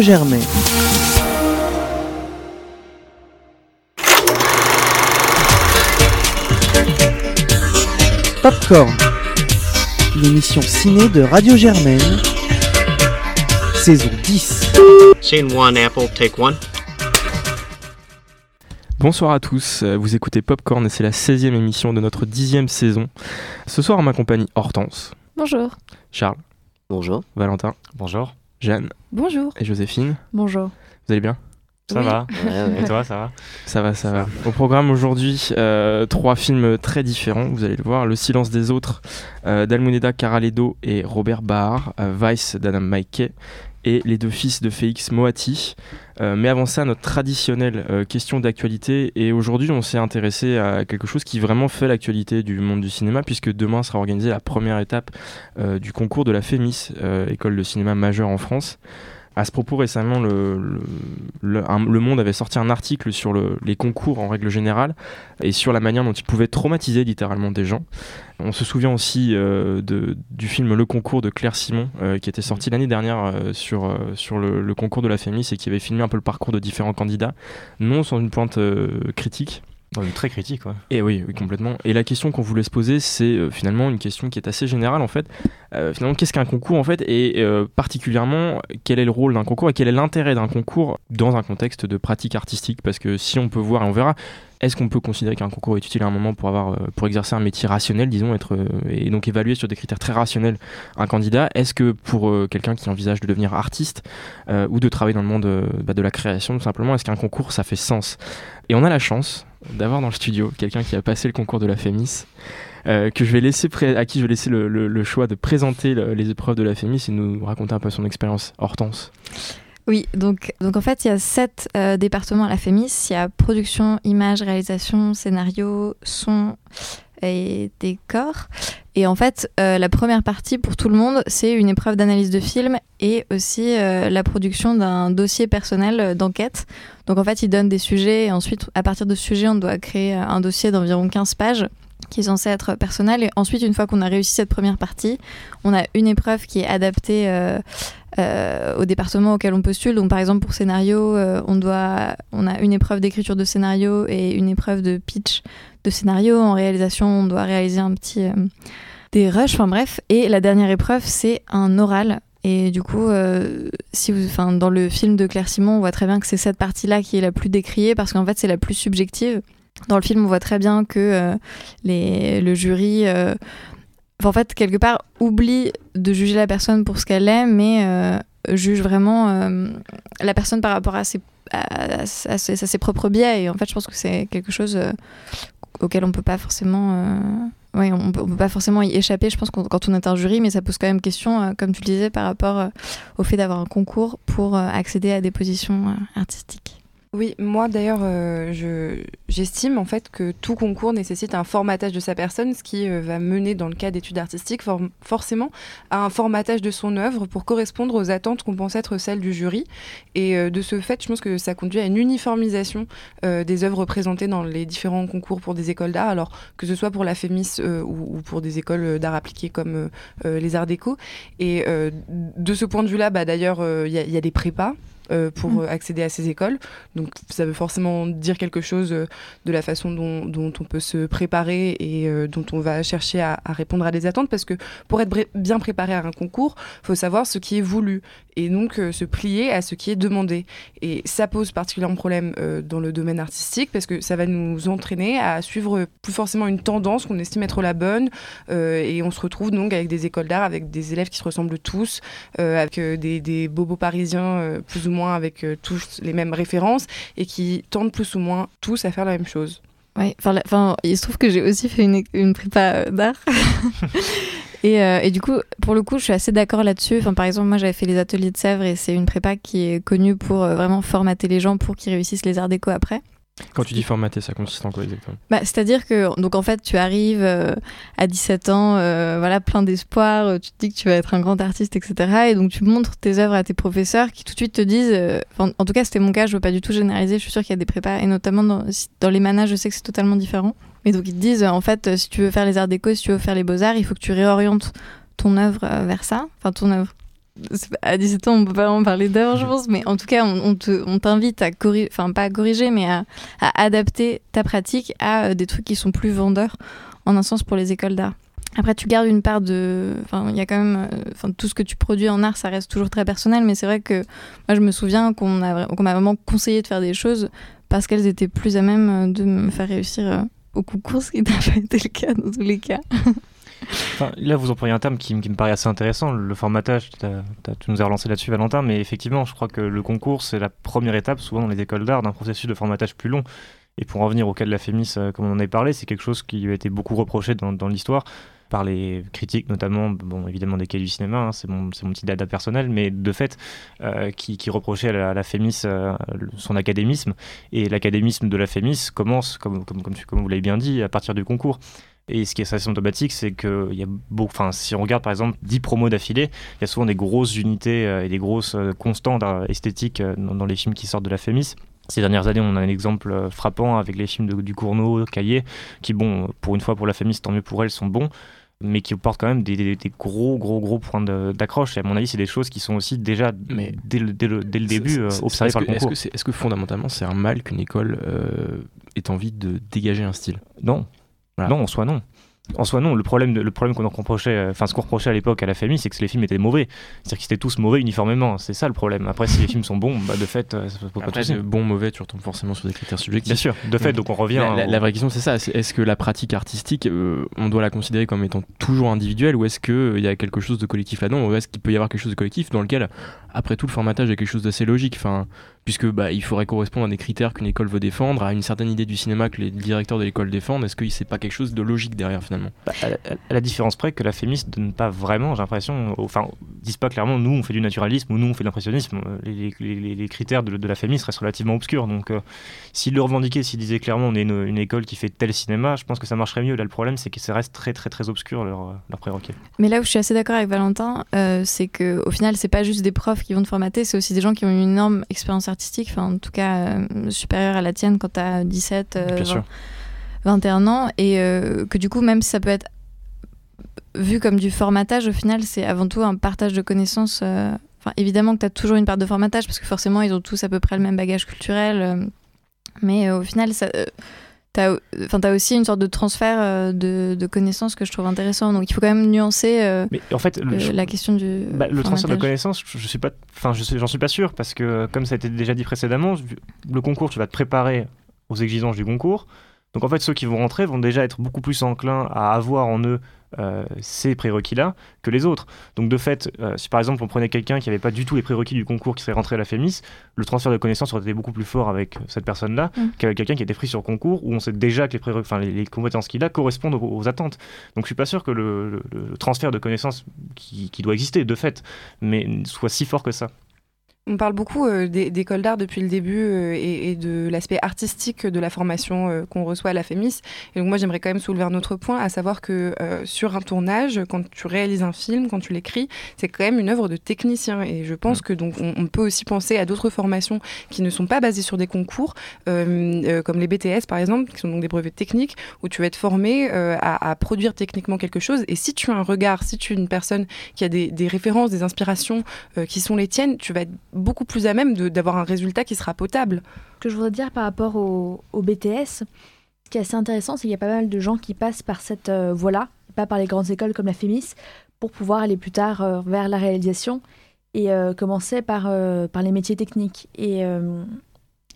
Germain. Popcorn, l'émission ciné de Radio Germaine, saison 10. Scene one, Apple, take one. Bonsoir à tous, euh, vous écoutez Popcorn et c'est la 16e émission de notre 10e saison. Ce soir, en ma compagnie Hortense, Bonjour. Charles, Bonjour. Valentin, Bonjour. Jeanne Bonjour. et Joséphine. Bonjour. Vous allez bien? Ça Oui. va? Ouais, ouais. Et toi, ça va? Ça va, ça va. Au programme aujourd'hui, euh, trois films très différents, vous allez le voir. Le silence des autres euh, d'Almuneda Caraledo et Robert Bahar, euh, Vice d'Adam McKay et Les deux fils de Félix Moati. Euh, mais avant ça, notre traditionnelle euh, question d'actualité. Et aujourd'hui, on s'est intéressé à quelque chose qui vraiment fait l'actualité du monde du cinéma, puisque demain sera organisée la première étape euh, du concours de la FEMIS, école de cinéma majeure en France. À ce propos, récemment, le, le, le- un- Le Monde avait sorti un article sur le- les concours en règle générale et sur la manière dont ils pouvaient traumatiser littéralement des gens. On se souvient aussi euh, de- du film Le Concours de Claire Simon, euh, qui était sorti l'année dernière euh, sur, sur le, concours de la FEMIS et qui avait filmé un peu le parcours de différents candidats, non sans une pointe critique. Très critique. Et oui, oui, complètement. Et la question qu'on voulait se poser, c'est euh, finalement une question qui est assez générale en fait. Euh, finalement, qu'est-ce qu'un concours en fait? Et euh, particulièrement, quel est le rôle d'un concours et quel est l'intérêt d'un concours dans un contexte de pratique artistique? Parce que si on peut voir, et on verra, est-ce qu'on peut considérer qu'un concours est utile à un moment pour, avoir, pour exercer un métier rationnel, disons, être, et donc évaluer sur des critères très rationnels un candidat? Est-ce que pour quelqu'un qui envisage de devenir artiste ou de travailler dans le monde bah, de la création, tout simplement, est-ce qu'un concours, ça fait sens? Et on a la chance d'avoir dans le studio quelqu'un qui a passé le concours de la FEMIS. euh, que je vais laisser à qui je vais laisser le, choix de présenter le- les épreuves de la FEMIS et nous raconter un peu son expérience. Hortense. Oui, donc, donc en fait, il y a sept euh, départements à la FEMIS. Il y a production, image, réalisation, scénario, son et décor. Et en fait, euh, la première partie pour tout le monde, c'est une épreuve d'analyse de film et aussi euh, la production d'un dossier personnel euh, d'enquête. Donc en fait, ils donnent des sujets et ensuite, à partir de ce sujet, on doit créer un dossier d'environ 15 pages qui est censé être personnel. Et ensuite, une fois qu'on a réussi cette première partie, on a une épreuve qui est adaptée au département auquel on postule. Donc, par exemple, pour scénario, on, doit, on a une épreuve d'écriture de scénario et une épreuve de pitch de scénario. En réalisation, on doit réaliser un petit. euh, des rushs, enfin bref. Et la dernière épreuve, c'est un oral. Et du coup, euh, si vous, enfin, dans le film de Claire Simon, on voit très bien que c'est cette partie-là qui est la plus décriée parce qu'en fait, c'est la plus subjective. Dans le film, on voit très bien que euh, les, le jury, en fait, quelque part, oublie de juger la personne pour ce qu'elle est, mais juge vraiment euh, la personne par rapport à ses, à, ses, propres biais. Et en fait, je pense que c'est quelque chose euh, auquel on peut pas forcément. euh, on peut, pas forcément y échapper, je pense, quand, on est un jury, mais ça pose quand même question, comme tu le disais, par rapport au fait d'avoir un concours pour accéder à des positions artistiques. Oui, moi d'ailleurs, euh, je- j'estime en fait que tout concours nécessite un formatage de sa personne, ce qui euh, va mener dans le cas d'études artistiques for- forcément à un formatage de son œuvre pour correspondre aux attentes qu'on pense être celles du jury. Et euh, de ce fait, je pense que ça conduit à une uniformisation des œuvres présentées dans les différents concours pour des écoles d'art, alors que ce soit pour la FEMIS ou, ou pour des écoles d'art appliqué comme les arts déco. Et de ce point de vue-là, bah, d'ailleurs, il y a des prépas. Euh, pour Mm. euh, accéder à ces écoles. Donc ça veut forcément dire quelque chose euh, de la façon dont, dont on peut se préparer et dont on va chercher à, à répondre à des attentes. Parce que pour être bien préparé à un concours, faut savoir ce qui est voulu et donc se plier à ce qui est demandé. Et ça pose particulièrement problème dans le domaine artistique parce que ça va nous entraîner à suivre plus forcément une tendance qu'on estime être la bonne. et on se retrouve donc avec des écoles d'art, avec des élèves qui se ressemblent tous, avec des, des bobos parisiens plus ou moins avec euh, tous les mêmes références et qui tendent plus ou moins tous à faire la même chose. Oui, enfin, il se trouve que j'ai aussi fait une, une prépa euh, d'art. et, euh, et du coup, pour le coup, je suis assez d'accord là-dessus. Enfin, par exemple, moi, j'avais fait les ateliers de Sèvres et c'est une prépa qui est connue pour euh, vraiment formater les gens pour qu'ils réussissent les arts déco après. Quand tu dis formater, ça consiste en quoi exactement? Bah, C'est-à-dire que, donc en fait, tu arrives euh, à 17 ans, euh, voilà, plein d'espoir, euh, tu te dis que tu vas être un grand artiste, etc. Et donc tu montres tes œuvres à tes professeurs qui tout de suite te disent, euh, en tout cas c'était mon cas, je veux pas du tout généraliser, je suis sûre qu'il y a des prépas, et notamment dans, les manas, je sais que c'est totalement différent. Mais donc ils te disent, en fait, si tu veux faire les arts déco, si tu veux faire les beaux-arts, il faut que tu réorientes ton œuvre vers ça, enfin ton œuvre à 17 ans, on peut pas en parler d'heures, je pense, mais en tout cas, on, on t'invite à corriger, enfin pas à corriger, mais à, à, adapter ta pratique à euh, des trucs qui sont plus vendeurs, en un sens pour les écoles d'art. Après, tu gardes une part de. Enfin, il y a quand même. Euh, enfin, tout ce que tu produis en art, ça reste toujours très personnel, mais c'est vrai que moi, je me souviens qu'on m'a vraiment conseillé de faire des choses parce qu'elles étaient plus à même euh, de me faire réussir au concours, ce qui n'a pas été le cas dans tous les cas. là, vous employez un terme qui, me paraît assez intéressant, le formatage. tu nous as relancé là-dessus, Valentin, mais effectivement, je crois que le concours, c'est la première étape, souvent dans les écoles d'art, d'un processus de formatage plus long. Et pour en venir au cas de la Fémis, euh, comme on en avait parlé, c'est quelque chose qui a été beaucoup reproché dans, l'histoire par les critiques, notamment, bon, évidemment des cahiers du cinéma, hein, c'est mon, petit dada personnel, mais de fait, euh, qui, reprochait à la, Fémis euh, son académisme. Et l'académisme de la Fémis commence, comme, comme, comme vous l'avez bien dit, à partir du concours. Et ce qui est assez symptomatique, c'est que y a beaucoup, enfin, si on regarde par exemple 10 promos d'affilée, il y a souvent des grosses unités euh, et des grosses euh, constantes euh, esthétiques dans, les films qui sortent de la Fémis. Ces dernières années, on a un exemple frappant avec les films de, du Cournot, Caillé, qui, bon, pour une fois pour la Fémis, tant mieux pour elles, sont bons, mais qui portent quand même des, gros, gros, gros points d'accroche. Et à mon avis, c'est des choses qui sont aussi déjà, mais dès, le, dès le, début, observées par le concours. Est-ce que, est, que, fondamentalement, c'est un mal qu'une école ait envie de dégager un style? Non, non, en soi, non. En soi, non. Le problème, le problème qu'on reprochait, euh, enfin, ce qu'on reprochait à l'époque à la famille, c'est que les films étaient mauvais. C'est-à-dire qu'ils étaient tous mauvais uniformément. C'est ça le problème. Après, si les films sont bons, bah, de fait, euh, ça peut pas Bon, mauvais, tu retombes forcément sur des critères subjectifs. Bien sûr, de fait, donc on revient. La, vraie question, c'est ça. Est-ce que la pratique artistique, euh, on doit la considérer comme étant toujours individuelle ou est-ce qu'il y a quelque chose de collectif là-dedans ou est-ce qu'il peut y avoir quelque chose de collectif dans lequel, après tout, le formatage est quelque chose d'assez logique enfin, puisque bah, il faudrait correspondre à des critères qu'une école veut défendre, à une certaine idée du cinéma que les directeurs de l'école défendent. Est-ce que c'est pas quelque chose de logique derrière finalement? Bah, à, la, différence près que la Fémis donne pas vraiment, j'ai l'impression, enfin, disent pas clairement nous on fait du naturalisme ou nous on fait de l'impressionnisme. Les, les, critères de, la Fémis restent relativement obscurs. Donc euh, s'ils le revendiquaient, s'ils disaient clairement on est une, école qui fait tel cinéma, je pense que ça marcherait mieux. Là le problème c'est que ça reste très très très obscur leur, leur prérequis. Mais là où je suis assez d'accord avec Valentin, euh, c'est que au final c'est pas juste des profs qui vont te formater, c'est aussi des gens qui ont une énorme expérience artistique. Enfin, en tout cas euh, supérieure à la tienne quand tu as 17, 21 ans. Et euh, que du coup, même si ça peut être vu comme du formatage, au final, c'est avant tout un partage de connaissances. Euh, enfin, évidemment que tu as toujours une part de formatage parce que forcément, ils ont tous à peu près le même bagage culturel. mais au final, ça T'as as aussi une sorte de transfert euh, de, connaissances que je trouve intéressant. Donc il faut quand même nuancer euh, Mais en fait, la question du. Bah, le transfert de connaissances, je, suis pas, enfin, je j'en suis pas sûr parce que comme ça a été déjà dit précédemment, le concours, tu vas te préparer aux exigences du concours. Donc en fait, ceux qui vont rentrer vont déjà être beaucoup plus enclins à avoir en eux euh, ces prérequis-là que les autres. Donc de fait, euh, si par exemple on prenait quelqu'un qui n'avait pas du tout les prérequis du concours qui serait rentré à la FEMIS, le transfert de connaissances aurait été beaucoup plus fort avec cette personne-là mm. qu'avec quelqu'un qui était pris sur concours où on sait déjà que les, les, compétences qu'il a correspondent aux, attentes. Donc je suis pas sûr que le, transfert de connaissances qui, qui doit exister de fait, mais soit si fort que ça. On parle beaucoup euh, d'école d'art depuis le début euh, et, de l'aspect artistique de la formation euh, qu'on reçoit à la FEMIS. Et donc moi, j'aimerais quand même soulever un autre point, à savoir que sur un tournage, quand tu réalises un film, quand tu l'écris, c'est quand même une œuvre de technicien. Et je pense que donc on, peut aussi penser à d'autres formations qui ne sont pas basées sur des concours, comme les BTS par exemple, qui sont donc des brevets techniques, où tu vas être formé à, produire techniquement quelque chose. Et si tu as un regard, si tu es une personne qui a des, des références, des inspirations qui sont les tiennes, tu vas être beaucoup plus à même d'avoir un résultat qui sera potable. Ce que je voudrais dire par rapport au, BTS, ce qui est assez intéressant, c'est qu'il y a pas mal de gens qui passent par cette euh, voie-là, pas par les grandes écoles comme la FEMIS, pour pouvoir aller plus tard euh, vers la réalisation et euh, commencer par, les métiers techniques. Et,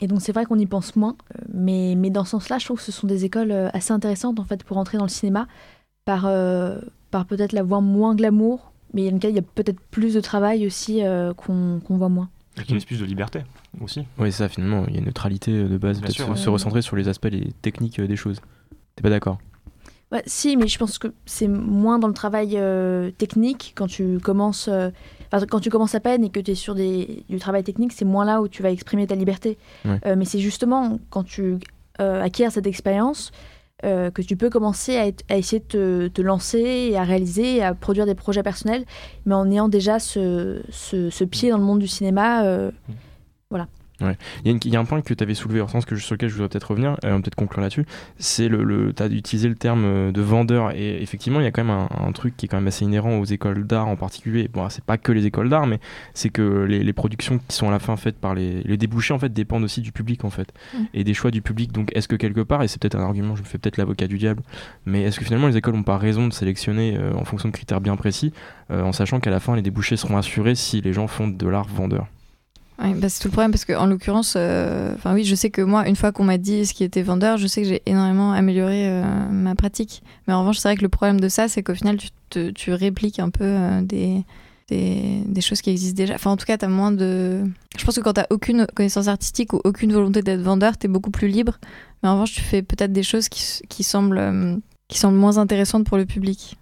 donc c'est vrai qu'on y pense moins, mais, mais dans ce sens-là, je trouve que ce sont des écoles assez intéressantes en fait pour entrer dans le cinéma, par, par peut-être la voie moins glamour, mais il y a, peut-être plus de travail aussi qu'on voit moins. Il y a plus de liberté aussi. Oui, c'est ça, finalement. Il y a une neutralité euh, de base, peut-être se, recentrer sur les aspects les techniques euh, des choses. T'es pas d'accord? Ouais, Si, mais je pense que c'est moins dans le travail euh, technique quand tu commences. quand tu commences à peine et que tu es sur des, du travail technique, c'est moins là où tu vas exprimer ta liberté. mais c'est justement quand tu acquiers cette expérience euh, que tu peux commencer à, essayer de te, lancer et à réaliser, et à produire des projets personnels, mais en ayant déjà ce, ce, pied dans le monde du cinéma. Euh, voilà. Il y, a une- il y a un point que tu avais soulevé, que je- sur lequel je voudrais peut-être revenir, euh, peut-être conclure là-dessus. C'est le, le tu as utilisé le terme euh, de vendeur, et effectivement, il y a quand même un, un truc qui est quand même assez inhérent aux écoles d'art en particulier. Bon, c'est pas que les écoles d'art, mais c'est que les, les productions qui sont à la fin faites par les, les débouchés, en fait, dépendent aussi du public, en fait, Mm. et des choix du public. Donc, est-ce que quelque part, et c'est peut-être un argument, je me fais peut-être l'avocat du diable, mais est-ce que finalement les écoles n'ont pas raison de sélectionner euh, en fonction de critères bien précis, euh, en sachant qu'à la fin, les débouchés seront assurés si les gens font de l'art vendeur? Bah, c'est tout le problème parce qu'en l'occurrence, euh, oui, je sais que moi, une fois qu'on m'a dit ce qui était vendeur, je sais que j'ai énormément amélioré euh, ma pratique. Mais en revanche, c'est vrai que le problème de ça, c'est qu'au final, tu, te- répliques un peu euh, des, choses qui existent déjà. Enfin, en tout cas, tu as moins de. Je pense que quand tu aucune connaissance artistique ou aucune volonté d'être vendeur, tu es beaucoup plus libre. Mais en revanche, tu fais peut-être des choses qui, semblent, moins intéressantes pour le public.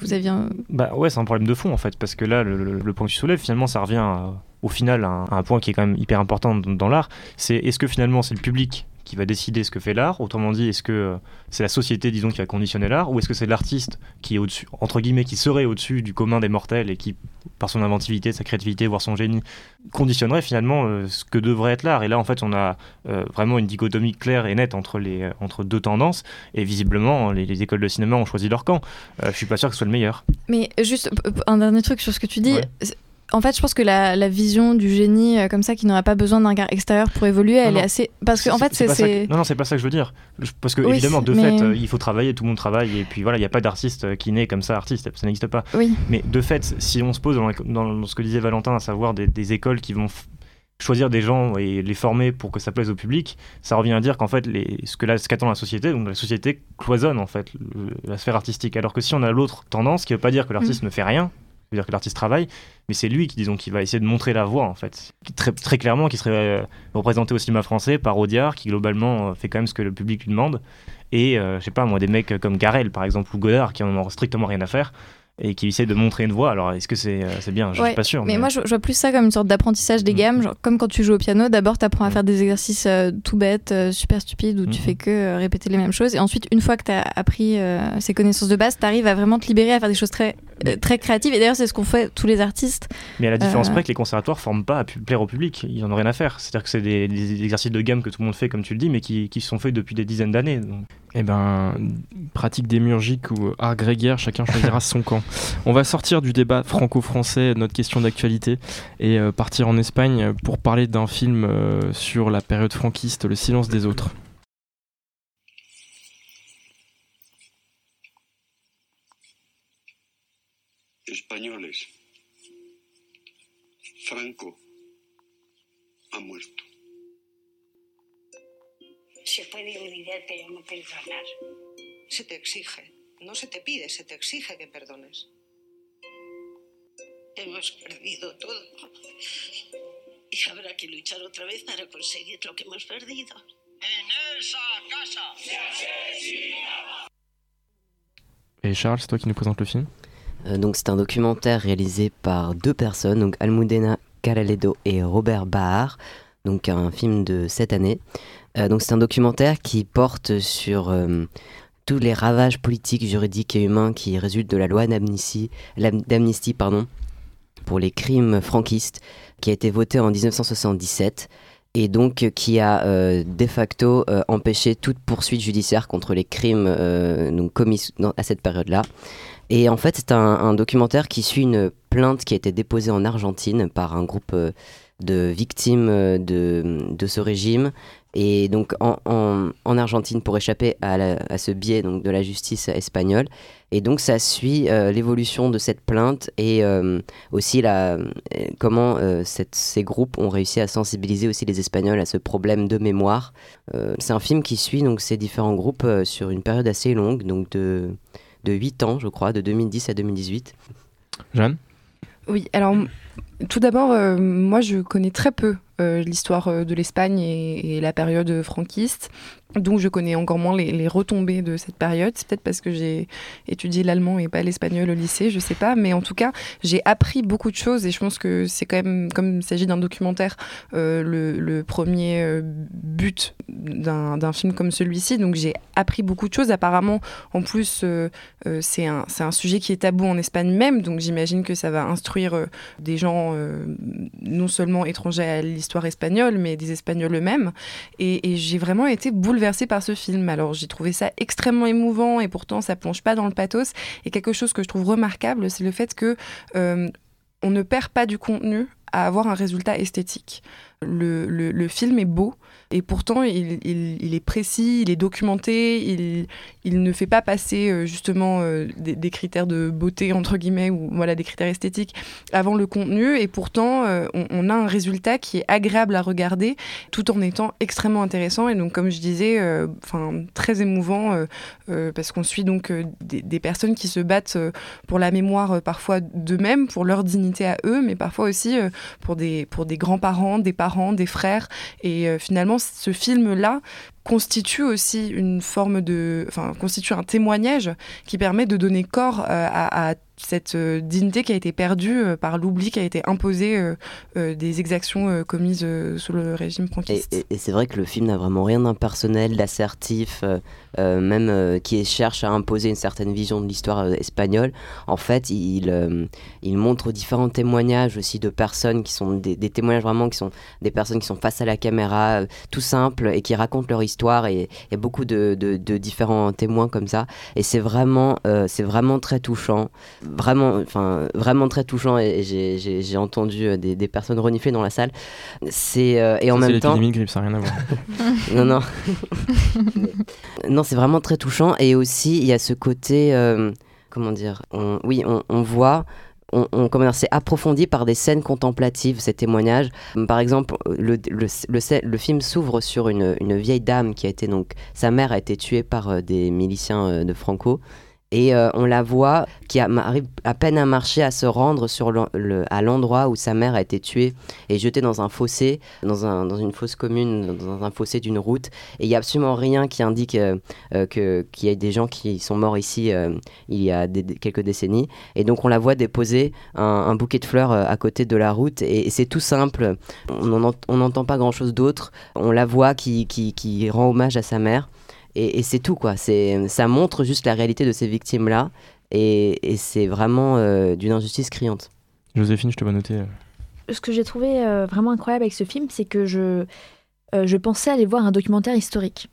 Vous aviez un... Bah ouais, c'est un problème de fond en fait, parce que là, le point que tu soulèves, finalement, ça revient à- au final à un, à un point qui est quand même hyper important dans, dans l'art. C'est est-ce que finalement c'est le public qui va décider ce que fait l'art? Autrement dit, est-ce que euh, c'est la société, disons, qui va conditionner l'art? Ou est-ce que c'est l'artiste qui est au-dessus, entre guillemets, qui serait au-dessus du commun des mortels et qui, par son inventivité, sa créativité, voire son génie, conditionnerait finalement euh, ce que devrait être l'art? Et là, en fait, on a euh, vraiment une dichotomie claire et nette entre, les, euh, entre deux tendances. Et visiblement, les, les écoles de cinéma ont choisi leur camp. Je suis pas sûr que ce soit le meilleur. Mais juste un dernier truc sur ce que tu dis. Ouais. En fait, je pense que la, la vision du génie euh, comme ça, qui n'aurait pas besoin d'un regard extérieur pour évoluer, elle non. est assez. Parce qu'en fait, c'est. que- Non, non, c'est pas ça que je veux dire. Je- Parce que, Oui, évidemment, de fait, euh, il faut travailler, tout le monde travaille, et puis voilà, il n'y a pas d'artiste euh, qui naît comme ça, artiste, ça n'existe pas. Oui. Mais de fait, si on se pose dans, ce que disait Valentin, à savoir des, des écoles qui vont choisir des gens et les former pour que ça plaise au public, ça revient à dire qu'en fait, les, ce que là, ce qu'attend la société, donc la société cloisonne en fait le- la sphère artistique. Alors que si on a l'autre tendance, qui ne veut pas dire que l'artiste Mm. ne fait rien, ça veut dire que l'artiste travaille, mais c'est lui qui, disons, qui va essayer de montrer la voie, en fait. Très clairement, qui serait euh, représenté au cinéma français par Audiard, qui globalement euh, fait quand même ce que le public lui demande. Et, euh, je sais pas, moi, des mecs comme Garel, par exemple, ou Godard, qui en ont strictement rien à faire, et qui essaient de montrer une voie. Alors, est-ce que c'est euh, c'est bien? Je Ouais, suis pas sûr. Mais moi, je, je vois plus ça comme une sorte d'apprentissage des Mhm. gammes. Genre, comme quand tu joues au piano, d'abord, tu apprends à Mhm. faire des exercices euh, tout bêtes, euh, super stupides, où tu fais que euh, répéter les mêmes choses. Et ensuite, une fois que tu as appris ces connaissances de base, tu arrives à vraiment te libérer, à faire des choses très, euh, très créatives. Et d'ailleurs, c'est ce qu'ont fait tous les artistes. Mais à la différence près que les conservatoires forment pas à plaire au public, ils en ont rien à faire. C'est-à-dire que c'est des, des exercices de gamme que tout le monde fait, comme tu le dis, mais qui, qui sont faits depuis des dizaines d'années. Eh ben, pratique démiurgique ou art grégaire, chacun choisira son camp. On va sortir du débat franco-français, notre question d'actualité, et euh, partir en Espagne pour parler d'un film euh, sur la période franquiste, Le silence des autres. Españoles. Franco ha muerto. Se puede olvidar, pero no perdonar. Se te exige, no se te pide, se te exige que perdones. Hemos perdido todo. Y habrá que luchar otra vez para conseguir lo que hemos perdido. En esa casa. Et Charles, c'est toi qui nous présente le film? Euh, donc c'est un documentaire réalisé par deux personnes, donc Almudena Caraledo et Robert Bahar, donc un film de cette année. Euh, donc c'est un documentaire qui porte sur euh, tous les ravages politiques, juridiques et humains qui résultent de la loi d'amnistie, pardon, pour les crimes franquistes, qui a été votée en 1977 et donc euh, qui a de facto empêché toute poursuite judiciaire contre les crimes commis à cette période-là. Et en fait, c'est un, documentaire qui suit une plainte qui a été déposée en Argentine par un groupe de victimes de ce régime. Et donc en, en- en Argentine pour échapper à, la- à ce biais donc, de la justice espagnole. Et donc ça suit euh, l'évolution de cette plainte et euh, aussi la, euh, comment euh, cette- ces groupes ont réussi à sensibiliser aussi les Espagnols à ce problème de mémoire. Euh, c'est un film qui suit donc ces différents groupes euh, sur une période assez longue, donc de, de 8 ans je crois, de 2010 à 2018. Jeanne? Oui, alors tout d'abord, euh, moi je connais très peu euh, l'histoire euh, de l'Espagne et, la période euh, franquiste, donc je connais encore moins les, retombées de cette période. C'est peut-être parce que j'ai étudié l'allemand et pas l'espagnol au lycée, je sais pas, mais en tout cas j'ai appris beaucoup de choses et je pense que c'est quand même, comme il s'agit d'un documentaire, euh, le, premier euh, but d'un film comme celui-ci, donc j'ai appris beaucoup de choses. Apparemment, en plus, euh, c'est un, sujet qui est tabou en Espagne même, donc j'imagine que ça va instruire des gens non seulement étrangers à l'histoire espagnole, mais des Espagnols eux-mêmes. Et, et j'ai vraiment été bouleversée par ce film. Alors j'ai trouvé ça extrêmement émouvant et pourtant ça plonge pas dans le pathos. Et quelque chose que je trouve remarquable, c'est le fait que euh, on ne perd pas du contenu avoir un résultat esthétique. Le, film est beau, et pourtant, il, est précis, il est documenté, il, ne fait pas passer euh, justement euh, des, critères de beauté, entre guillemets, ou voilà, des critères esthétiques avant le contenu. Et pourtant, euh, on, a un résultat qui est agréable à regarder tout en étant extrêmement intéressant. Et donc, comme je disais, très émouvant parce qu'on suit donc des, personnes qui se battent pour la mémoire parfois d'eux-mêmes, pour leur dignité à eux, mais parfois aussi pour des, pour des grands-parents, des parents, des frères. Et finalement, ce film-là constitue aussi une forme de, enfin, constitue un témoignage qui permet de donner corps euh, à, cette euh, dignité qui a été perdue euh, par l'oubli qui a été imposé euh, des exactions commises sous le régime franquiste. Et, c'est vrai que le film n'a vraiment rien d'impersonnel, d'assertif, même qui cherche à imposer une certaine vision de l'histoire espagnole. En fait, il, il montre différents témoignages aussi de personnes qui sont des, témoignages vraiment qui sont des personnes qui sont face à la caméra, tout simples et qui racontent leur histoire. Et beaucoup de, de, de, différents témoins comme ça. Et c'est vraiment, c'est vraiment très touchant vraiment, enfin, vraiment très touchant et, et j'ai entendu euh, des, des, personnes renifler dans la salle. C'est euh, et en même temps. grippe, ça n'a rien à voir. non, non. non, c'est vraiment très touchant et aussi il y a ce côté, euh, comment dire, on, oui, on, on voit on, on c'est approfondi par des scènes contemplatives, ces témoignages. Par exemple, le, le, le, le film s'ouvre sur une, une, vieille dame qui a été donc, sa mère a été tuée par euh, des miliciens de Franco et euh, on la voit qui arrive à peine à marcher à se rendre sur le, à l'endroit où sa mère a été tuée et jetée dans un fossé, dans, un, dans une fosse commune, dans un fossé d'une route. Et il n'y a absolument rien qui indique euh, euh, que, qu'il y ait des gens qui sont morts ici il y a quelques décennies. Et donc on la voit déposer un, bouquet de fleurs à côté de la route et, c'est tout simple. On n'entend pas grand-chose d'autre. On la voit qui, qui rend hommage à sa mère et, et c'est tout quoi. Ça montre juste la réalité de ces victimes là et, et c'est vraiment euh, d'une injustice criante. Joséphine, je te vois noter. Ce que j'ai trouvé euh, vraiment incroyable avec ce film, c'est que je euh, je pensais aller voir un documentaire historique.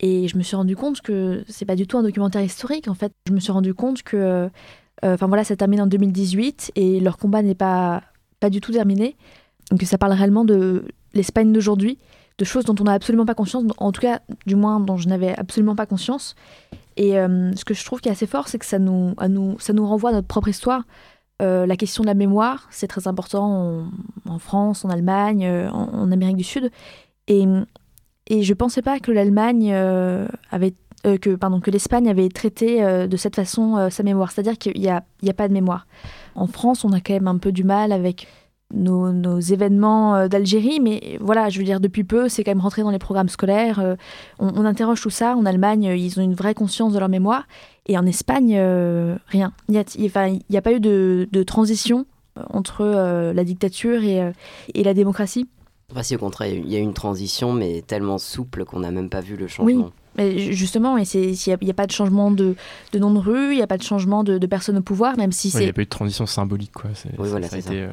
Et je me suis rendu compte que c'est pas du tout un documentaire historique. En fait, je me suis rendu compte que, euh, enfin voilà, ça termine en 2018 et leur combat n'est pas pas du tout terminé. Donc ça parle réellement de l'Espagne d'aujourd'hui de choses dont on n'a absolument pas conscience, en tout cas, du moins, dont je n'avais absolument pas conscience. Et euh, ce que je trouve qui est assez fort, c'est que ça nous, ça nous renvoie à notre propre histoire. Euh, la question de la mémoire, c'est très important en, France, en Allemagne, euh, en, Amérique du Sud. Et, je ne pensais pas que l'Allemagne avait. Que, pardon, que l'Espagne avait traité de cette façon sa mémoire. C'est-à-dire qu'il n'y a, a pas de mémoire. En France, on a quand même un peu du mal avec nos, nos, événements euh, d'Algérie, mais voilà, je veux dire, depuis peu, c'est quand même rentré dans les programmes scolaires. Euh, on, on, interroge tout ça. En Allemagne, ils ont une vraie conscience de leur mémoire. Et en Espagne, euh, rien. Il n'y a, pas eu de, de transition entre euh, la dictature et, et la démocratie. Enfin, si, au contraire, il y a eu une transition, mais tellement souple qu'on n'a même pas vu le changement. Oui. Mais justement, il n'y a, a, pas de changement de, de nom de rue, il n'y a pas de changement de, de personnes au pouvoir, même si c'est. Il n'y a pas eu de transition symbolique, quoi. Oui, voilà, ça a été, euh,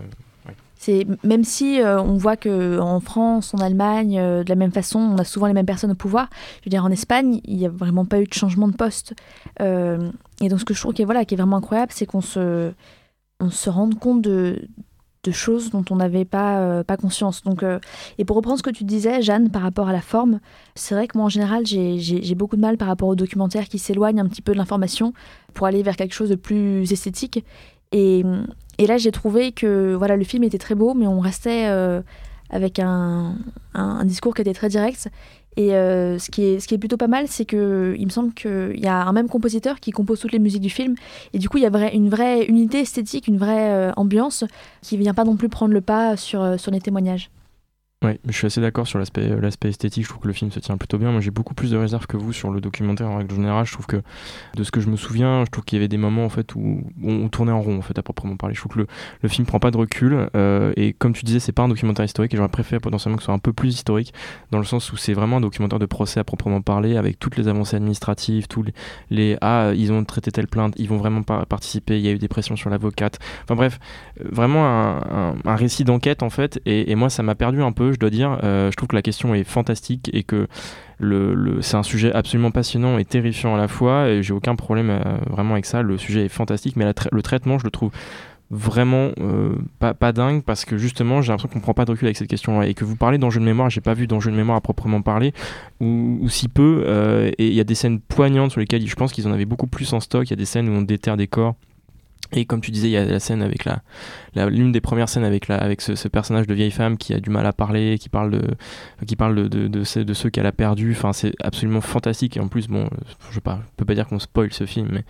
c'est même si euh, on voit que en France, en Allemagne, euh, de la même façon, on a souvent les mêmes personnes au pouvoir. Je veux dire, en Espagne, il n'y a vraiment pas eu de changement de poste. Euh, et donc, ce que je trouve qui est voilà, qui est vraiment incroyable, c'est qu'on se, on se rende compte de, de choses dont on n'avait pas, euh, pas conscience. Donc, euh, et pour reprendre ce que tu disais, Jeanne, par rapport à la forme, c'est vrai que moi, en général, j'ai beaucoup de mal par rapport aux documentaires qui s'éloignent un petit peu de l'information pour aller vers quelque chose de plus esthétique. Et, et là, j'ai trouvé que voilà, le film était très beau, mais on restait euh, avec un, un, discours qui était très direct. Et euh, ce, qui est, ce qui est plutôt pas mal, c'est que il me semble qu'il y a un même compositeur qui compose toutes les musiques du film. Et du coup, il y a une vraie unité esthétique, une vraie euh, ambiance qui vient pas non plus prendre le pas sur, sur les témoignages. Je suis assez d'accord sur l'aspect euh, l'aspect esthétique. Je trouve que le film se tient plutôt bien. Moi, j'ai beaucoup plus de réserves que vous sur le documentaire en règle générale. Je trouve que de ce que je me souviens, je trouve qu'il y avait des moments en fait où on tournait en rond en fait à proprement parler. Je trouve que le, film prend pas de recul euh, et comme tu disais, c'est pas un documentaire historique et j'aurais préféré potentiellement que ce soit un peu plus historique dans le sens où c'est vraiment un documentaire de procès à proprement parler avec toutes les avancées administratives, tous les, ah ils ont traité telle plainte, ils vont vraiment pas participer. Il y a eu des pressions sur l'avocate. Enfin bref, vraiment un, récit d'enquête en fait et moi ça m'a perdu un peu je dois dire. Euh, je trouve que la question est fantastique et que c'est un sujet absolument passionnant et terrifiant à la fois. Et j'ai aucun problème euh, vraiment avec ça. Le sujet est fantastique, mais le traitement, je le trouve vraiment euh, pas, dingue parce que justement j'ai l'impression qu'on prend pas de recul avec cette question là et que vous parlez d'enjeu de mémoire j'ai pas vu d'enjeu de mémoire à proprement parler ou, si peu et il y a des scènes poignantes sur lesquelles je pense qu'ils en avaient beaucoup plus en stock il y a des scènes où on déterre des corps et comme tu disais, il y a la scène avec la, l'une des premières scènes avec la, avec ce, ce, personnage de vieille femme qui a du mal à parler, qui parle de, qui parle de, de, de, ceux, de ceux qu'elle a perdus. Enfin, c'est absolument fantastique. Et en plus, bon, je, pas, je peux pas dire qu'on spoil ce film, mais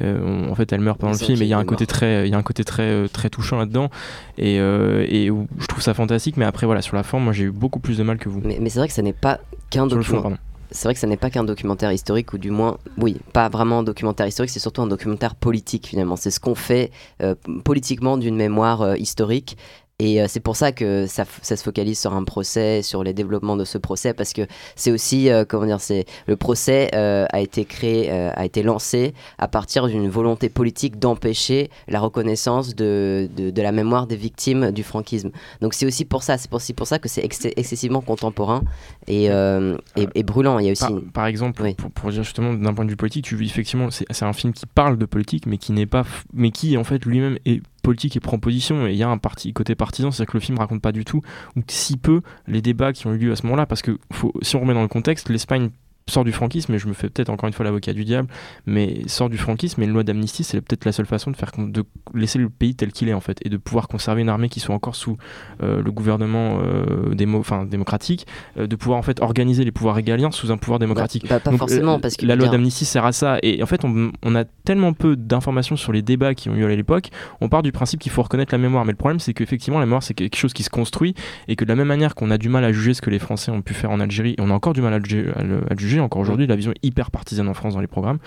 euh, on, en fait, elle meurt pendant le film. Et il y a un côté très, il y a un côté très, très touchant là-dedans. Et, euh, et je trouve ça fantastique. Mais après, voilà, sur la forme, moi, j'ai eu beaucoup plus de mal que vous. Mais, mais c'est vrai que ça n'est pas qu'un document c'est vrai que ça n'est pas qu'un documentaire historique, ou du moins, oui, pas vraiment un documentaire historique, c'est surtout un documentaire politique finalement. C'est ce qu'on fait euh, politiquement d'une mémoire euh, historique. Et euh, c'est pour ça que ça, ça, se focalise sur un procès, sur les développements de ce procès, parce que c'est aussi, euh, comment dire, c'est le procès euh, a été créé, euh, a été lancé à partir d'une volonté politique d'empêcher la reconnaissance de, de, de, la mémoire des victimes du franquisme. Donc c'est aussi pour ça, c'est aussi pour ça que c'est ex excessivement contemporain et, et, et, brûlant. Il y a aussi, par, par exemple, oui. pour, pour, dire justement d'un point de vue politique, tu effectivement, c'est un film qui parle de politique, mais qui n'est pas, mais qui en fait lui-même est politique et prend position et il y a un parti côté partisan c'est à dire que le film raconte pas du tout ou si peu les débats qui ont eu lieu à ce moment-là parce que si on remet dans le contexte l'Espagne sort du franquisme, et je me fais peut-être encore une fois l'avocat du diable, mais sort du franquisme, et une loi d'amnistie, c'est peut-être la seule façon de faire de laisser le pays tel qu'il est en fait, et de pouvoir conserver une armée qui soit encore sous euh, le gouvernement euh, démo, démocratique, euh, de pouvoir en fait organiser les pouvoirs régaliens sous un pouvoir démocratique. Bah, bah, pas Donc, forcément, parce que la loi d'amnistie sert à ça, et en fait, on, on a tellement peu d'informations sur les débats qui ont eu à l'époque, on part du principe qu'il faut reconnaître la mémoire, mais le problème c'est qu'effectivement la mémoire c'est quelque chose qui se construit, et que de la même manière qu'on a du mal à juger ce que les Français ont pu faire en Algérie, et on a encore du mal à à le, à le encore aujourd'hui, la vision hyper partisane en France dans les programmes.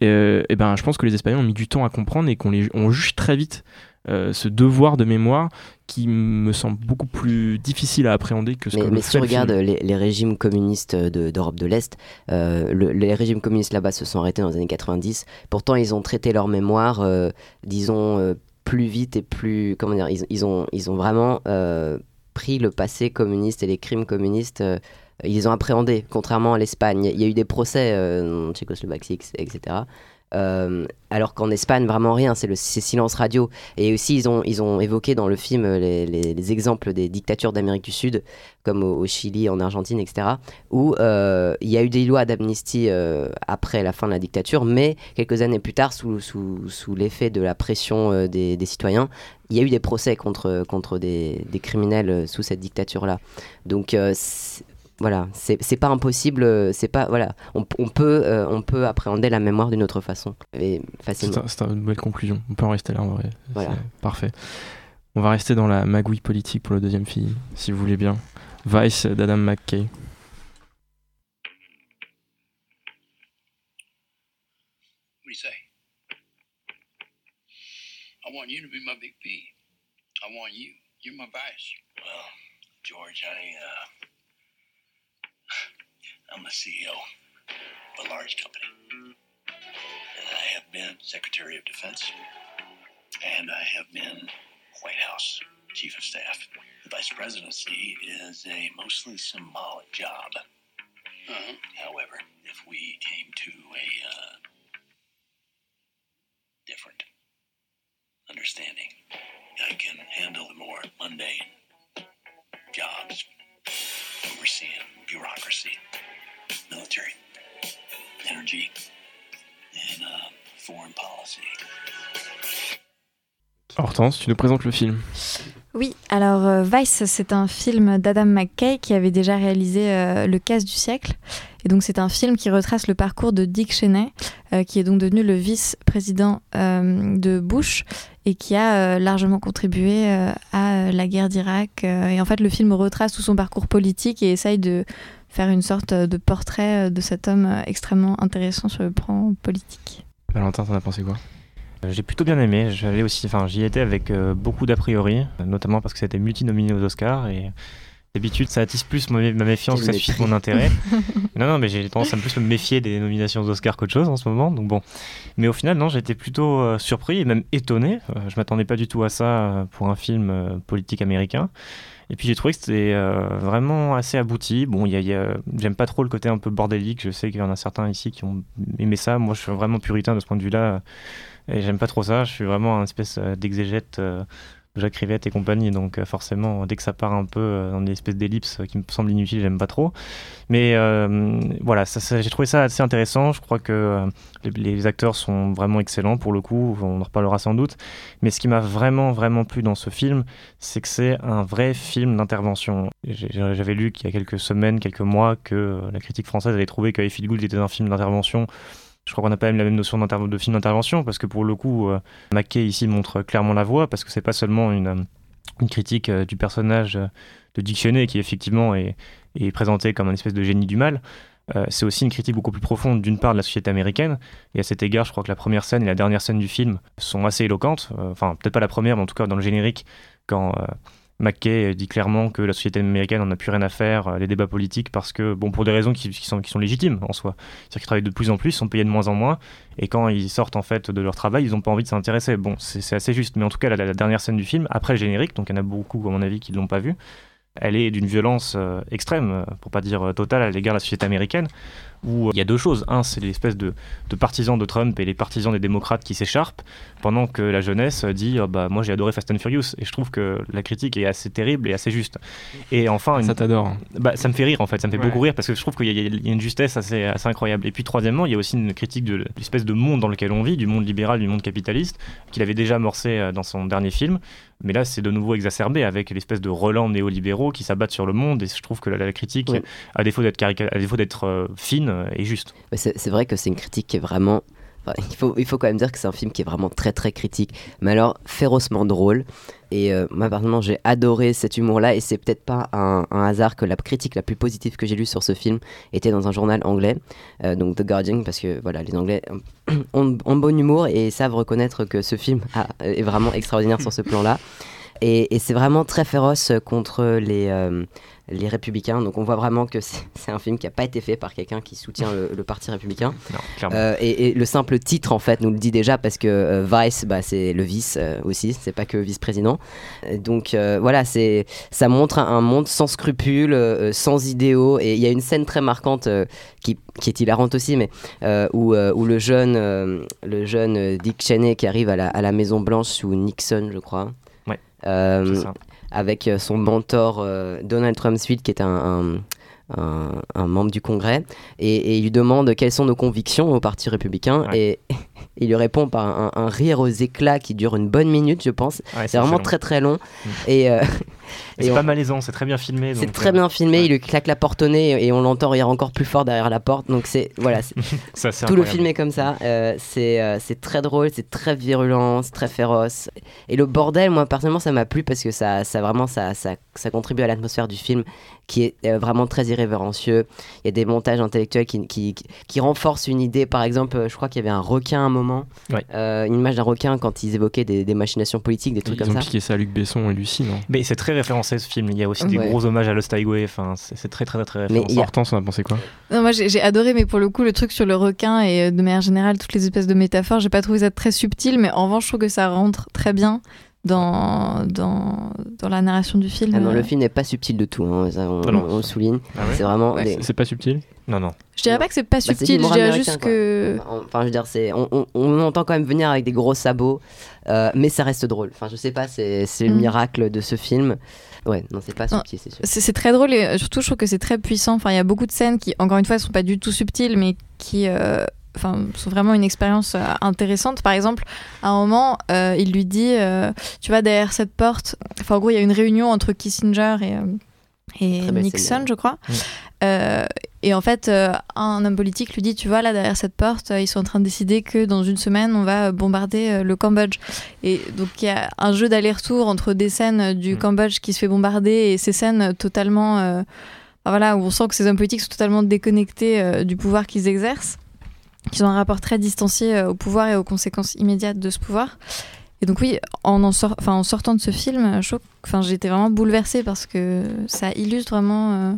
Et, euh, et, ben, je pense que les Espagnols ont mis du temps à comprendre et qu'on les, on juge très vite euh, ce devoir de mémoire qui me semble beaucoup plus difficile à appréhender que ce mais, que mais si on regarde les, les, régimes communistes d'Europe de, de l'Est, euh, le, les régimes communistes là-bas se sont arrêtés dans les années 90. Pourtant, ils ont traité leur mémoire, euh, disons, plus vite et plus. Comment dire Ils, ils ont, ils ont vraiment pris le passé communiste et les crimes communistes ils ont appréhendé, contrairement à l'Espagne. Il y a eu des procès euh, en Tchécoslovaquie, etc. Euh, alors qu'en Espagne, vraiment rien, c'est le silence radio. Et aussi, ils ont, ils ont évoqué dans le film les, les, les exemples des dictatures d'Amérique du Sud, comme au, Chili, en Argentine, etc., où euh, il y a eu des lois d'amnistie euh, après la fin de la dictature, mais quelques années plus tard, sous, sous, sous l'effet de la pression euh, des, des, citoyens, il y a eu des procès contre, contre des, des criminels sous cette dictature-là. Donc, voilà, c'est pas impossible, c'est pas voilà, on, on peut euh, on peut appréhender la mémoire d'une autre façon et facilement. C'est une belle conclusion. On peut en rester là en vrai. Voilà. Parfait. On va rester dans la magouille politique pour le deuxième film, si vous voulez bien. Vice d'Adam McKay. We say? I want you to be my big P. I want you. You're my vice. Well, George, I uh I'm the CEO of a large company. And I have been Secretary of Defense. And I have been White House Chief of Staff. The Vice Presidency is a mostly symbolic job. Uh-huh. However, if we came to a uh, different understanding, I can handle the more mundane jobs, overseeing bureaucracy, military, energy, and uh, foreign policy. Hortense, tu nous présentes le film. Oui, alors euh, Vice, c'est un film d'Adam McKay qui avait déjà réalisé euh, Le casse du siècle Et donc c'est un film qui retrace le parcours de Dick Cheney, euh, qui est donc devenu le vice-président euh, de Bush et qui a euh, largement contribué euh, à la guerre d'Irak. Et en fait, le film retrace tout son parcours politique et essaye de faire une sorte de portrait euh, de cet homme euh, extrêmement intéressant sur le plan politique. Valentin, t'en as pensé quoi? Euh, J'ai plutôt bien aimé. J'allais aussi, enfin, j'y étais avec euh, beaucoup d'a priori, euh, notamment parce que c'était multi-nominé aux Oscars et d'habitude ça attise plus ma, ma méfiance que ça suscite mon intérêt. non, non, mais j'ai tendance à me plus me méfier des nominations aux Oscars qu'autre chose en ce moment. Donc bon, mais au final, non, j'étais plutôt euh, surpris et même étonné. Euh, je m'attendais pas du tout à ça euh, pour un film euh, politique américain. Et puis j'ai trouvé que c'était euh, vraiment assez abouti. Bon, y y a- j'aime pas trop le côté un peu bordélique. Je sais qu'il y en a certains ici qui ont aimé ça. Moi, je suis vraiment puritain de ce point de vue-là. Et j'aime pas trop ça. Je suis vraiment un espèce euh, d'exégète euh, Jacques Rivette et compagnie. Donc euh, forcément, dès que ça part un peu euh, dans des espèces d'ellipses qui me semblent inutiles, j'aime pas trop. Mais euh, voilà, j'ai trouvé ça assez intéressant. Je crois que euh, les, acteurs sont vraiment excellents pour le coup. On en reparlera sans doute. Mais ce qui m'a vraiment, vraiment plu dans ce film, c'est que c'est un vrai film d'intervention. J'avais lu qu'il y a quelques semaines, quelques mois, que euh, la critique française avait trouvé que I Feel Good était un film d'intervention. Je crois qu'on n'a pas même la même notion de film d'intervention, parce que pour le coup, euh, McKay ici montre clairement la voie, parce que c'est pas seulement une, euh, critique euh, du personnage euh, de Cheney, qui effectivement est, est présenté comme un espèce de génie du mal. C'est aussi une critique beaucoup plus profonde d'une part de la société américaine et à cet égard je crois que la première scène et la dernière scène du film sont assez éloquentes enfin peut-être pas la première mais en tout cas dans le générique quand McKay dit clairement que la société américaine n'en a plus rien à faire, euh, les débats politiques, parce que, bon, pour des raisons qui, sont, légitimes en soi. C'est-à-dire qu'ils travaillent de plus en plus, sont payés de moins en moins, et quand ils sortent en fait de leur travail, ils n'ont pas envie de s'intéresser. Bon, c'est assez juste, mais en tout cas, la, la dernière scène du film, après le générique, donc il y en a beaucoup, à mon avis, qui ne l'ont pas vu, elle est d'une violence euh, extrême, euh, pour pas dire euh, totale, à l'égard de la société américaine, où euh, il y a deux choses. Un, c'est l'espèce de, de partisans de Trump et les partisans des démocrates qui s'écharpent, pendant que la jeunesse dit Ah bah, Moi j'ai adoré Fast and Furious. Et je trouve que la critique est assez terrible et assez juste. Et enfin, une- Ça t'adore. hein. bah, ça me fait rire en fait, ça me fait Ouais. beaucoup rire parce que je trouve qu'il y, a- il y a une justesse assez, assez incroyable. Et puis troisièmement, il y a aussi une critique de l'espèce de monde dans lequel on vit, du monde libéral, du monde capitaliste, qu'il avait déjà amorcé euh, dans son dernier film. Mais là, c'est de nouveau exacerbé avec l'espèce de relents néolibéraux qui s'abattent sur le monde. Et je trouve que la, la critique, Oui. à défaut d'être carica- à défaut d'être euh, fine, euh, est juste. C'est vrai que c'est une critique qui est vraiment. Il, faut, il faut quand même dire que c'est un film qui est vraiment très très critique, mais alors férocement drôle. Et euh, moi, personnellement, j'ai adoré cet humour-là, et c'est peut-être pas un, hasard que la critique la plus positive que j'ai lue sur ce film était dans un journal anglais, euh, donc The Guardian, parce que voilà, les Anglais ont, ont bon humour et savent reconnaître que ce film est vraiment extraordinaire sur ce plan-là. Et, et c'est vraiment très féroce contre les, euh, les républicains. Donc on voit vraiment que c'est un film qui n'a pas été fait par quelqu'un qui soutient le, le parti républicain. Non. Euh, et, et le simple titre en fait nous le dit déjà parce que euh, Vice bah, c'est le vice euh, aussi, c'est pas que vice-président. Euh, Donc euh, voilà, c'est ça montre un, un monde sans scrupules, euh, sans idéaux. Et il y a une scène très marquante euh, qui, qui est hilarante aussi, mais euh, où, euh, où le jeune, euh, le jeune euh, Dick Cheney qui arrive à la, à la Maison Blanche sous Nixon, je crois. Ouais, Euh, c'est ça. Avec euh, son mentor euh, Donald Rumsfeld, qui est un, un, un- un membre du Congrès, et, et il lui demande quelles sont nos convictions au Parti républicain, Ouais. et il lui répond par un, un rire aux éclats qui dure une bonne minute, je pense. Ouais, c'est vraiment long. très très long. Mm. Euh, et c'est on- pas malaisant, c'est très bien filmé. c'est très euh, bien filmé, ouais. il lui claque la porte au nez et on l'entend rire encore plus fort derrière la porte. Donc c'est voilà, tout le film est comme ça. Euh, c'est euh, c'est très drôle, c'est très virulent, c'est très féroce. Et le bordel, moi personnellement, ça m'a plu parce que ça, ça vraiment ça, ça, ça contribue à l'atmosphère du film qui est euh, vraiment très irrévérencieux. Il y a des montages intellectuels qui, qui, qui- qui renforcent une idée. Par exemple, euh, je crois qu'il y avait un requin à un moment, Ouais. Euh, une image d'un requin quand ils évoquaient des, des machinations politiques, des trucs Ils comme ont ça. piqué ça à Luc Besson et Lucie, non Mais c'est très référencé ce film. Il y a aussi des gros hommages à Lost Highway. Enfin, c'est très très très référencé. y a- Hortense, on a pensé quoi Non, moi j'ai j'ai adoré, mais pour le coup, le truc sur le requin et euh, de manière générale, toutes les espèces de métaphores, j'ai pas trouvé ça très subtil, mais en revanche, je trouve que ça rentre très bien dans, dans, dans la narration du film. Ah non, le film n'est pas subtil de tout, hein, ça, on, Ah non. on le souligne. Ah ouais c'est vraiment. Ouais, des- c'est- pas subtil Non, non. Je dirais pas que c'est pas Bah, subtil, je dirais juste quoi. que. Enfin, je veux dire, c'est, on, on, on entend quand même venir avec des gros sabots, euh, mais ça reste drôle. Enfin, je sais pas, c'est, c'est le Mm. miracle de ce film. Ouais, non, c'est pas Non. subtil, c'est sûr. C'est c'est très drôle et surtout, je trouve que c'est très puissant. Enfin, il y a beaucoup de scènes qui, encore une fois, sont pas du tout subtiles, mais qui. euh, Enfin, sont vraiment une expérience euh, intéressante. Par exemple, à un moment, euh, il lui dit, euh, tu vois, derrière cette porte. Enfin, en gros, il y a une réunion entre Kissinger et, et Très belle Nixon, je crois. Mm. Euh, Et en fait, euh, un homme politique lui dit, tu vois, là, derrière cette porte, euh, ils sont en train de décider que dans une semaine, on va bombarder le Cambodge. Et donc, il y a un jeu d'aller-retour entre des scènes du Mm. Cambodge qui se fait bombarder et ces scènes totalement... voilà, où on sent que ces hommes politiques sont totalement déconnectés du pouvoir qu'ils exercent, qu'ils ont un rapport très distancié euh, au pouvoir et aux conséquences immédiates de ce pouvoir. Et donc oui, en, en, sort- enfin, en sortant de ce film, enfin, j'ai été vraiment bouleversée parce que ça illustre vraiment... euh,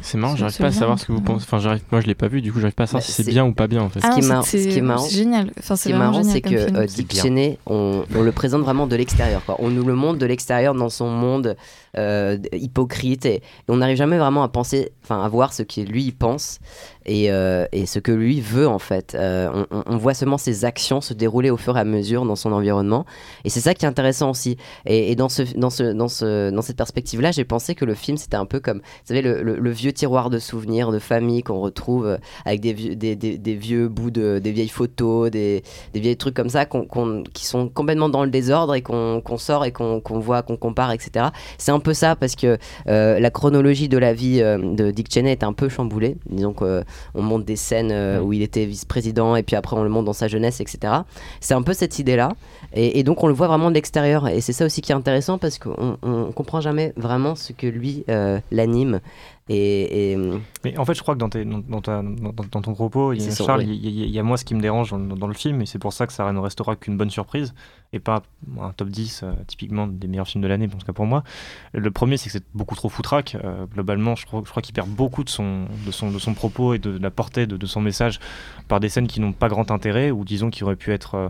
C'est marrant, j'arrive pas à savoir ce que vous pensez. Enfin, j'arrive, moi je l'ai pas vu, du coup j'arrive pas à savoir Bah, si c'est bien ou pas bien en fait. Ce qui est non, marrant- c'est- ce qui est marrant- c'est génial. Enfin, Ce c'est qui est vraiment marrant, c'est que euh. Cheney, on, on le présente vraiment de l'extérieur. quoi. On nous le montre de l'extérieur dans son monde euh, hypocrite et, on n'arrive jamais vraiment à penser, enfin à voir ce que lui pense et, euh, et ce que lui veut en fait. Euh, on, voit seulement ses actions se dérouler au fur et à mesure dans son environnement et c'est ça qui est intéressant aussi. Et, dans, ce, dans, ce, dans, ce, dans cette perspective-là, j'ai pensé que le film c'était un peu comme, vous savez, le, le- vieux tiroir de souvenirs de famille qu'on retrouve avec des vieux, des, des- vieux bouts de, des vieilles photos, des, des vieilles trucs comme ça qui sont complètement dans le désordre et qu'on qu'on sort et qu'on qu'on voit, qu'on compare, etc. C'est un peu ça parce que euh, la chronologie de la vie euh, de Dick Cheney est un peu chamboulée. Disons qu'on monte des scènes euh, où il était vice-président et puis après on le monte dans sa jeunesse, etc. C'est un peu cette idée-là. Et, et donc on le voit vraiment de l'extérieur. Et c'est ça aussi qui est intéressant parce qu'on on comprend jamais vraiment ce que lui euh, l'anime. Et, et, Mais en fait, je crois que dans, tes- dans, dans ta- dans- dans ton propos, il y a, ça, Charles, il y, a- il y a moi ce qui me dérange dans, le film, et c'est pour ça que ça ne restera qu'une bonne surprise, et pas un top 10 euh, typiquement des meilleurs films de l'année, en tout cas pour moi. Le premier, c'est que c'est beaucoup trop foutraque. Euh, globalement, je crois, je crois qu'il perd beaucoup de son, de, son, de son propos et de, la portée de, de son message par des scènes qui n'ont pas grand intérêt, ou disons qui auraient pu être... euh,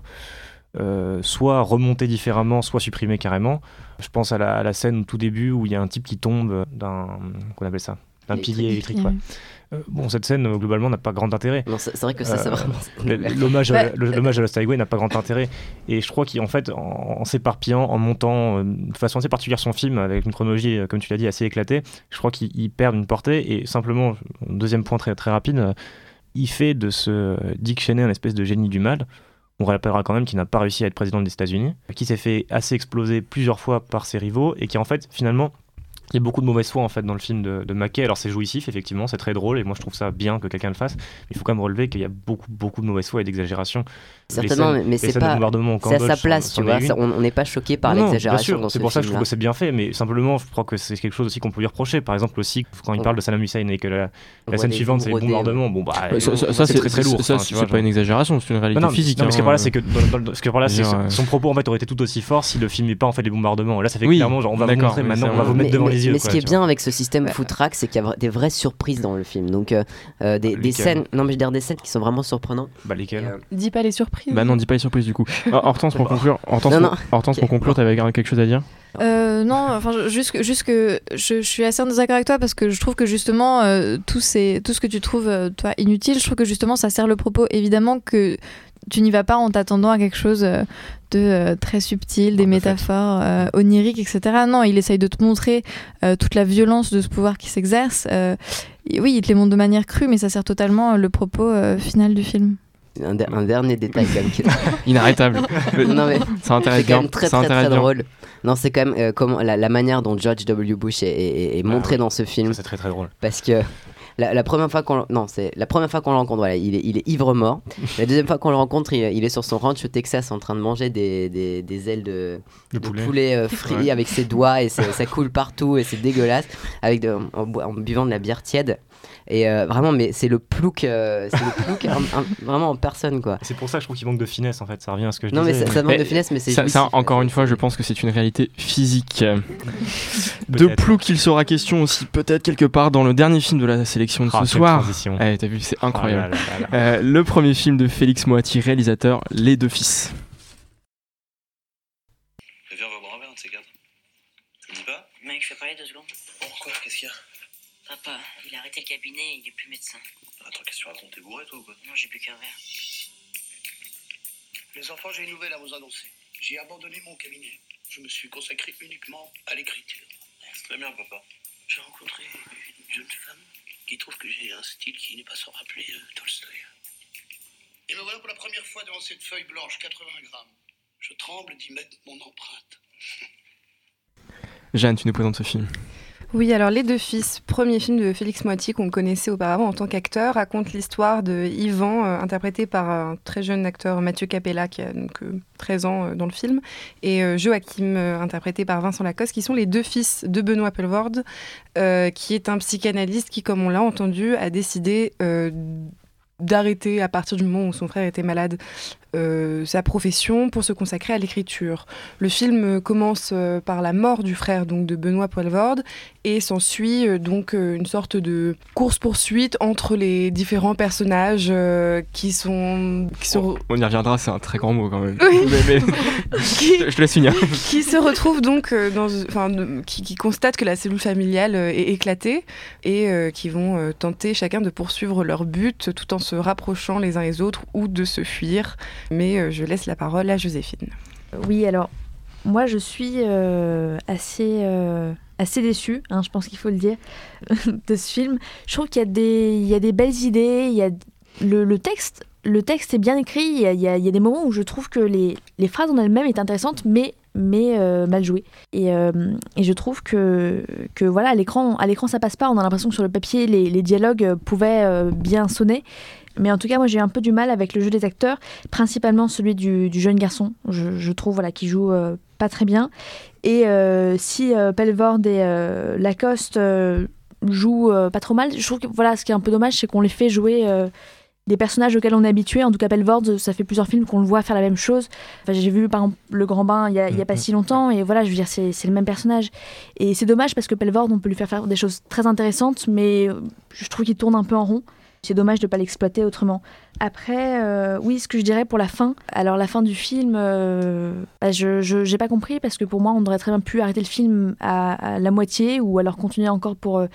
euh, soit remontées différemment, soit supprimées carrément. Je pense à la, à la scène au tout début où il y a un type qui tombe d'un qu'on appelle ça d'un pilier électrique. Ouais. Euh, bon, cette scène, euh, globalement, n'a pas grand intérêt. non, c'est c'est vrai que ça, c'est Euh, vraiment. L- L'hommage à, Bah, à Lost Highway n'a pas grand intérêt. Et je crois qu'en fait, en, en s'éparpillant, en montant euh, de façon assez particulière son film, avec une chronologie, euh, comme tu l'as dit, assez éclatée, je crois qu'il il perd une portée. Et simplement, un deuxième point très, très rapide, euh, il fait de ce Dick Cheney un espèce de génie du mal. On rappellera quand même qu'il n'a pas réussi à être président des États-Unis, qui s'est fait assez exploser plusieurs fois par ses rivaux et qui en fait finalement il y a beaucoup de mauvaise foi en fait dans le film de, de Mackay. Alors c'est jouissif effectivement, c'est très drôle et moi je trouve ça bien que quelqu'un le fasse. Mais il faut quand même relever qu'il y a beaucoup beaucoup de mauvaise foi et d'exagération. Certainement, mais- c'est pas. C'est à sa place, sont tu vois. on n'est pas choqué par l'exagération ce C'est pour ça que je trouve que c'est bien fait, mais simplement, je crois que c'est quelque chose aussi qu'on peut lui reprocher. Par exemple, aussi, quand il parle de Saddam Hussein et que la, scène suivante, c'est les bombardements, bon, bah, Ouais, ça, ça, c'est très très lourd. Ça, c'est pas une exagération, c'est une réalité physique. non, mais ce hein. par là, c'est que, dans- dans- ce qui est par là, c'est que euh, son propos en fait aurait été tout aussi fort s'il le filmait pas en fait les bombardements. Là, ça fait Oui, clairement genre on va vous montrer maintenant, on va vous mettre devant les yeux. mais quoi, ce qui est bien vois. avec ce système footrack, c'est qu'il y a des vraies surprises dans le film. Donc, euh, euh, des, Ah, des lesquelles scènes, non mais je veux dire des scènes qui sont vraiment surprenantes. Bah lesquels Euh, Dis pas les surprises. Bah non, dis pas les surprises du coup. Ah, Hortense pour conclure, Hortense, Non, pour- non. Hortense, pour conclure, t'avais quelque chose à dire Euh, non, enfin, juste, que- juste que je, je suis assez en désaccord avec toi parce que je trouve que justement, euh, tout, ces- tout ce que tu trouves, euh, toi, inutile, je trouve que justement, ça sert le propos. Évidemment que tu n'y vas pas en t'attendant à quelque chose euh, de euh, très subtil, des métaphores euh, oniriques, etc. Non, il essaye de te montrer euh, toute la violence de ce pouvoir qui s'exerce. Euh, oui, il te les montre de manière crue, mais ça sert totalement le propos euh, final du film. un, der- un dernier détail quand même. qui- Inarrêtable. non mais Ça c'est quand même très très drôle. Non, c'est quand même euh, comment la, la manière dont George W. Bush est, est- est Ah montré oui. dans ce film. C'est très très drôle. parce que la, la première fois qu'on non c'est la première fois qu'on le rencontre voilà il est, il est ivre mort la deuxième fois qu'on le rencontre il, il est sur son ranch au Texas en train de manger des, des, des ailes de, Le de poulet. poulet euh, frit Ouais. avec ses doigts et ça, ça coule partout et c'est dégueulasse avec de- en, buvant de la bière tiède et euh, vraiment mais c'est le plouc euh, c'est le plouc un- un- vraiment en personne quoi C'est pour ça que je trouve qu'il manque de finesse en fait. Ça revient à ce que je non mais disais. ça, ça demande Mais de finesse mais c'est Ça, ça, encore une fois, je pense que c'est une réalité physique. De Peut-être. plou qu'il sera question aussi, peut-être quelque part dans le dernier film de la sélection de Ah, ce quelle soir. transition. Eh, T'as vu, c'est incroyable. Ah là là là là. Euh, le premier film de Félix Moati, réalisateur Les Deux Fils. Viens, on va boire un verre, un de ces quatre. Tu me dis pas Mec, je peux parler deux secondes Pourquoi Qu'est-ce qu'il y a Papa, il a arrêté le cabinet, il est plus médecin. Attends, qu'est-ce que tu racontes T'es bourré, toi, ou quoi Non, j'ai plus qu'un verre. Les enfants, j'ai une nouvelle à vous annoncer. J'ai abandonné mon cabinet. Je me suis consacré uniquement à l'écriture. Très bien, papa. J'ai rencontré une jeune femme qui trouve que j'ai un style qui n'est pas sans rappeler euh, Tolstoï. Et me voilà pour la première fois devant cette feuille blanche, 80 grammes. Je tremble d'y mettre mon empreinte. Jeanne, tu nous présentes ce film. Oui, alors Les Deux Fils, premier film de Félix Moiti qu'on connaissait auparavant en tant qu'acteur, raconte l'histoire de Yvan, euh, interprété par un très jeune acteur Mathieu Capella, qui a donc euh, 13 ans euh, dans le film, et euh, Joachim, euh, interprété par Vincent Lacoste, qui sont les deux fils de Benoît Pelvorde, euh, qui est un psychanalyste qui, comme on l'a entendu, a décidé euh, d'arrêter à partir du moment où son frère était malade euh, sa profession pour se consacrer à l'écriture. Le film euh, commence euh, par la mort du frère donc de Benoît Poelvoorde et s'ensuit euh, donc euh, une sorte de course-poursuite entre les différents personnages euh, qui sont... Qui sont... On y reviendra, c'est un très grand mot quand même. Oui. Mais- mais- Qui- je te laisse finir. qui se retrouvent donc euh, dans, enfin, qui, qui constatent que la cellule familiale euh, est éclatée et euh, qui vont euh, tenter chacun de poursuivre leur but tout en se rapprochant les uns les autres ou de se fuir. Mais euh, je laisse la parole à Joséphine. Oui, alors moi je suis euh, assez, euh, assez déçue, hein, je pense qu'il faut le dire, de ce film. Je trouve qu'il y, a des- il y a des belles idées, il y a le, texte. Le texte est bien écrit, il y, a, des moments où je trouve que les, les phrases en elles-mêmes est intéressantes, mais, mais mal jouées. Et, et je trouve que, que voilà, à l'écran, à l'écran ça passe pas. On a l'impression que sur le papier, les, dialogues pouvaient bien sonner. Mais en tout cas, moi j'ai un peu du mal avec le jeu des acteurs, principalement celui du, du jeune garçon, je, je trouve voilà, qui joue euh, pas très bien. Et euh, si euh, Pelvord et euh, Lacoste jouent pas trop mal, je trouve que voilà, ce qui est un peu dommage, c'est qu'on les fait jouer des personnages auxquels on est habitué. En tout cas, Pelvord, ça fait plusieurs films qu'on le voit faire la même chose. Enfin, j'ai vu par exemple Le Grand Bain il y a, a pas si longtemps, et voilà, je veux dire, c'est le même personnage. Et c'est dommage parce que Pelvord, on peut lui faire faire des choses très intéressantes, mais je trouve qu'il tourne un peu en rond. C'est dommage de ne pas l'exploiter autrement. Après, euh, oui, ce que je dirais pour la fin. Alors, la fin du film, euh, bah, je n'ai pas compris parce que pour moi, on aurait très bien pu arrêter le film à, la moitié ou alors continuer encore pour euh,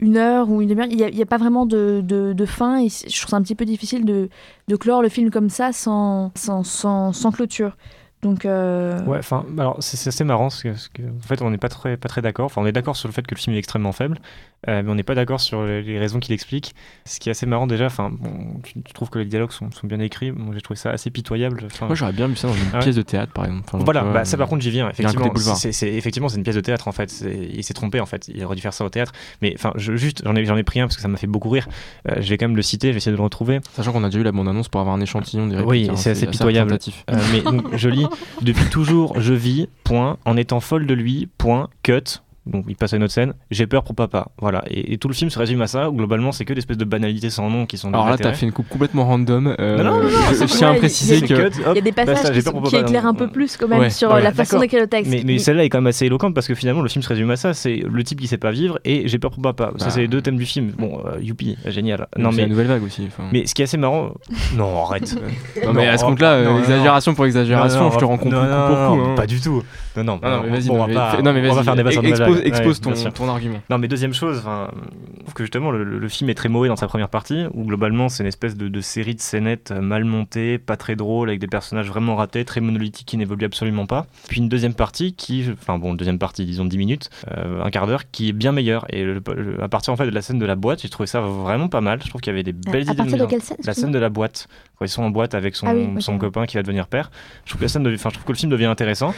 une heure ou une demi-heure. Il n'y a, pas vraiment de, de, fin je trouve ça un petit peu difficile de, de clore le film comme ça sans, sans, sans clôture. Donc, euh, Ouais, enfin, alors c'est assez marrant parce que, parce que, en fait, on n'est pas très, pas très d'accord. Enfin, on est d'accord sur le fait que le film est extrêmement faible, euh, mais on n'est pas d'accord sur les, les raisons qu'il explique. Ce qui est assez marrant déjà, enfin, bon, tu, tu trouves que les dialogues sont, sont bien écrits. Moi, j'ai trouvé ça assez pitoyable. Enfin, Moi, j'aurais bien vu ça dans une Ah ouais. pièce de théâtre, par exemple. Enfin, voilà, bah, ça par euh, contre j'y viens. Effectivement, c'est effectivement c'est une pièce de théâtre en fait. Il s'est trompé en fait. Il aurait dû faire ça au théâtre. Mais enfin, je- juste j'en ai j'en ai pris un parce que ça m'a fait beaucoup rire. Euh, je vais quand même le citer. Je vais essayer de le retrouver. Sachant qu'on a déjà eu la bande-annonce pour avoir un échantillon des Oui, répliques, c'est assez pitoyable. Euh, mais donc, je lis depuis toujours, je vis, point, en étant folle de lui, point, cut. Donc il passe à une autre scène, j'ai peur pour papa. Voilà. Et, et tout le film se résume à ça, où globalement c'est que des espèces de banalités sans nom qui sont Alors là, t'as fait une coupe complètement random. euh, Non, non, non, non, je, tiens à préciser il y que. a- Il y a des passages qui, éclairent un peu plus quand même Ouais, sur ouais, la façon d'écrire le texte. Mais, mais celle-là est quand même assez éloquente parce que finalement le film se résume à ça c'est le type qui sait pas vivre et j'ai peur pour papa. Ça, c'est les deux thèmes du film. Bon, euh, youpi, génial. Non, c'est mais, la nouvelle vague aussi. mais ce qui est assez marrant. Non, arrête. Non, mais à ce oh, compte-là, euh, exagération pour exagération, je te rends compte non, coup non, pour non, coup. hein. Pas du tout. Non, non, Non, mais vas-y, on va non, mais vas-y, expose, Vague. expose Ouais, ton, ton argument. Non, mais deuxième chose, je trouve que justement le, le- le film est très mauvais dans sa première partie, où globalement c'est une espèce de, de série de scénettes euh, mal montées, pas très drôle, avec des personnages vraiment ratés, très monolithiques qui n'évoluent absolument pas. Puis une deuxième partie qui, enfin bon, deuxième partie, disons 10 minutes, euh, un quart d'heure, qui est bien meilleure. Et le- le- à partir en fait de la scène de la boîte, j'ai trouvé ça vraiment pas mal. Je trouve qu'il y avait des belles à idées. partir de quelle scène La scène de la boîte, quand ils sont en boîte avec son, Ah oui, son copain qui va devenir père. Je trouve que la scène, enfin, je trouve que le film devient intéressant.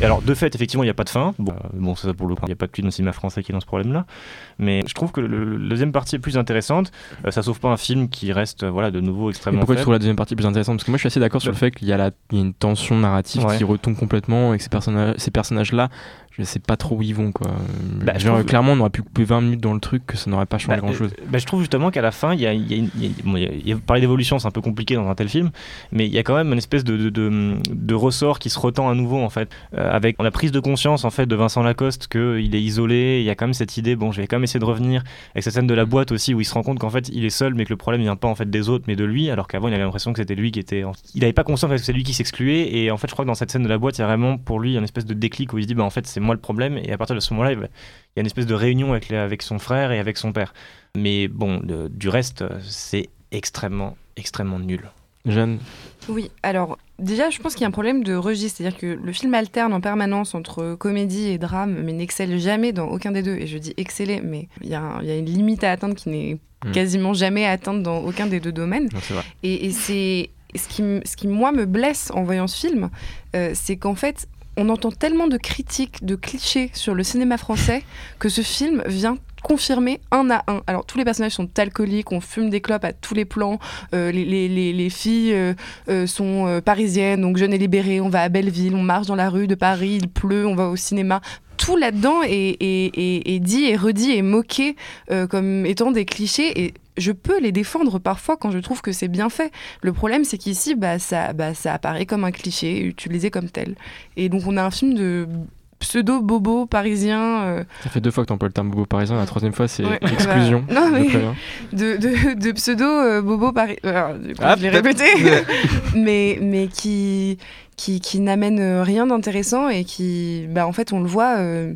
Et alors, de fait, effectivement, il n'y a pas de fin. Bon, euh, bon ça pour le coup, il n'y a pas que dans le cinéma français qui est dans ce problème-là. Mais je trouve que le, le deuxième partie est plus intéressante. Euh, ça sauve pas un film qui reste, euh, voilà, de nouveau Et extrêmement pourquoi tu faible. trouves la deuxième partie plus intéressante? Parce que moi, je suis assez d'accord sur le fait qu'il y, a la- il y a une tension narrative Ouais. qui retombe complètement et que ces personnages, ces personnages-là, je sais pas trop où ils vont. Quoi. Bah, je Genre, trouve- Clairement, on aurait pu couper 20 minutes dans le truc, que ça n'aurait pas changé Bah, grand-chose. euh, bah, je trouve justement qu'à la fin, il y a, y a y a- bon, y a- il y a- parler d'évolution, c'est un peu compliqué dans un tel film, mais il y a quand même une espèce de, de, de- de ressort qui se retend à nouveau en fait, Euh, avec la prise de conscience en fait de Vincent Lacoste qu'il est isolé. Il y a quand même cette idée, bon, je vais quand même essayer de revenir avec cette scène de la boîte aussi où il se rend compte qu'en fait il est seul, mais que le problème vient pas en fait des autres, mais de lui, alors qu'avant il avait l'impression que c'était lui qui était, en- il n'avait pas conscience en fait, que c'est lui qui s'excluait. Et en fait, je crois que dans cette scène de la boîte, il y a vraiment pour lui une espèce de déclic où il se dit, bah en fait c'est moi le problème. Et à partir de ce moment-là, il y a une espèce de réunion avec, les- avec son frère et avec son père. Mais bon, le- du reste, c'est extrêmement, extrêmement nul. Jeanne, Oui, alors déjà, je pense qu'il y a un problème de registre, c'est-à-dire que le film alterne en permanence entre comédie et drame, mais n'excelle jamais dans aucun des deux. Et je dis exceller, mais il y, a un- il y a une limite à atteindre qui n'est Mm. quasiment jamais atteinte dans aucun des deux domaines. non, c'est vrai. Et, et c'est ce qui, ce qui, moi, me blesse en voyant ce film, euh, c'est qu'en fait, on entend tellement de critiques, de clichés sur le cinéma français que ce film vient confirmer un à un. Alors tous les personnages sont alcooliques, on fume des clopes à tous les plans, euh, les, les- les- les filles euh, euh, sont parisiennes, donc jeunes et libérées, on va à Belleville, on marche dans la rue de Paris, il pleut, on va au cinéma. Tout là-dedans est, est- est- est dit et redit et moqué euh, comme étant des clichés et je peux les défendre parfois quand je trouve que c'est bien fait. Le problème, c'est qu'ici, bah, ça, bah, ça apparaît comme un cliché, utilisé comme tel. Et donc, on a un film de pseudo-bobo parisien. euh, Ça fait deux fois que tu emploies le terme bobo parisien, la troisième fois c'est Ouais. exclusion. Bah, non, mais- de, de, de pseudo-bobo parisien. du coup, Ah, je l'ai répété. mais mais qui, qui, n'amène euh, rien d'intéressant et qui, bah, en fait, on le voit, euh,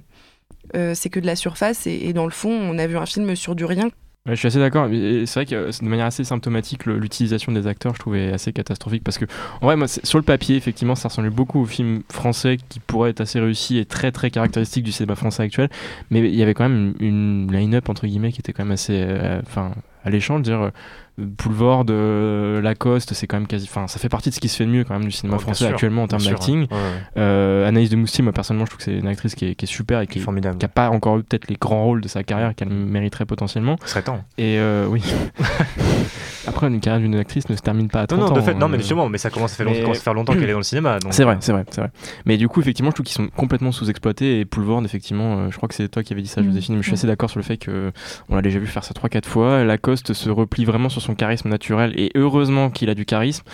euh, c'est que de la surface. Et, dans le fond, on a vu un film sur du rien. Je suis assez d'accord. C'est vrai que euh, de manière assez symptomatique, l'utilisation des acteurs, je trouvais assez catastrophique parce que, en vrai, sur le papier, effectivement, ça ressemblait beaucoup aux films français qui pourraient être assez réussis et très très caractéristiques du cinéma français actuel. Mais il y avait quand même une, line-up entre guillemets qui était quand même assez, euh, enfin, alléchante. Dire euh, Boulevard, euh, Lacoste, c'est quand même quasi, enfin, ça fait partie de ce qui se fait de mieux quand même du cinéma Oh, français sûr, actuellement en termes d'acting. ouais, ouais. Euh, Anaïs de Moustier, moi personnellement, je trouve que c'est une actrice qui est, qui est super et qui, Formidable. qui a pas encore eu peut-être les grands rôles de sa carrière qu'elle mériterait potentiellement. Ce serait temps. Et euh, oui. Après, une carrière d'une actrice ne se termine pas à 30 Non, non, ans. de fait, non, mais euh, justement, mais ça commence à faire, mais- longtemps, qu'elle est dans le cinéma. C'est vrai, c'est vrai, c'est vrai. Mais du coup, effectivement, je trouve qu'ils sont complètement sous-exploités et Poulvord, effectivement, euh, je crois que c'est toi qui avais dit ça, Mm. Joséphine, mais je suis assez d'accord sur le fait que on l'a déjà vu faire ça 3-4 fois. Lacoste se replie vraiment sur son charisme naturel et heureusement qu'il a du charisme.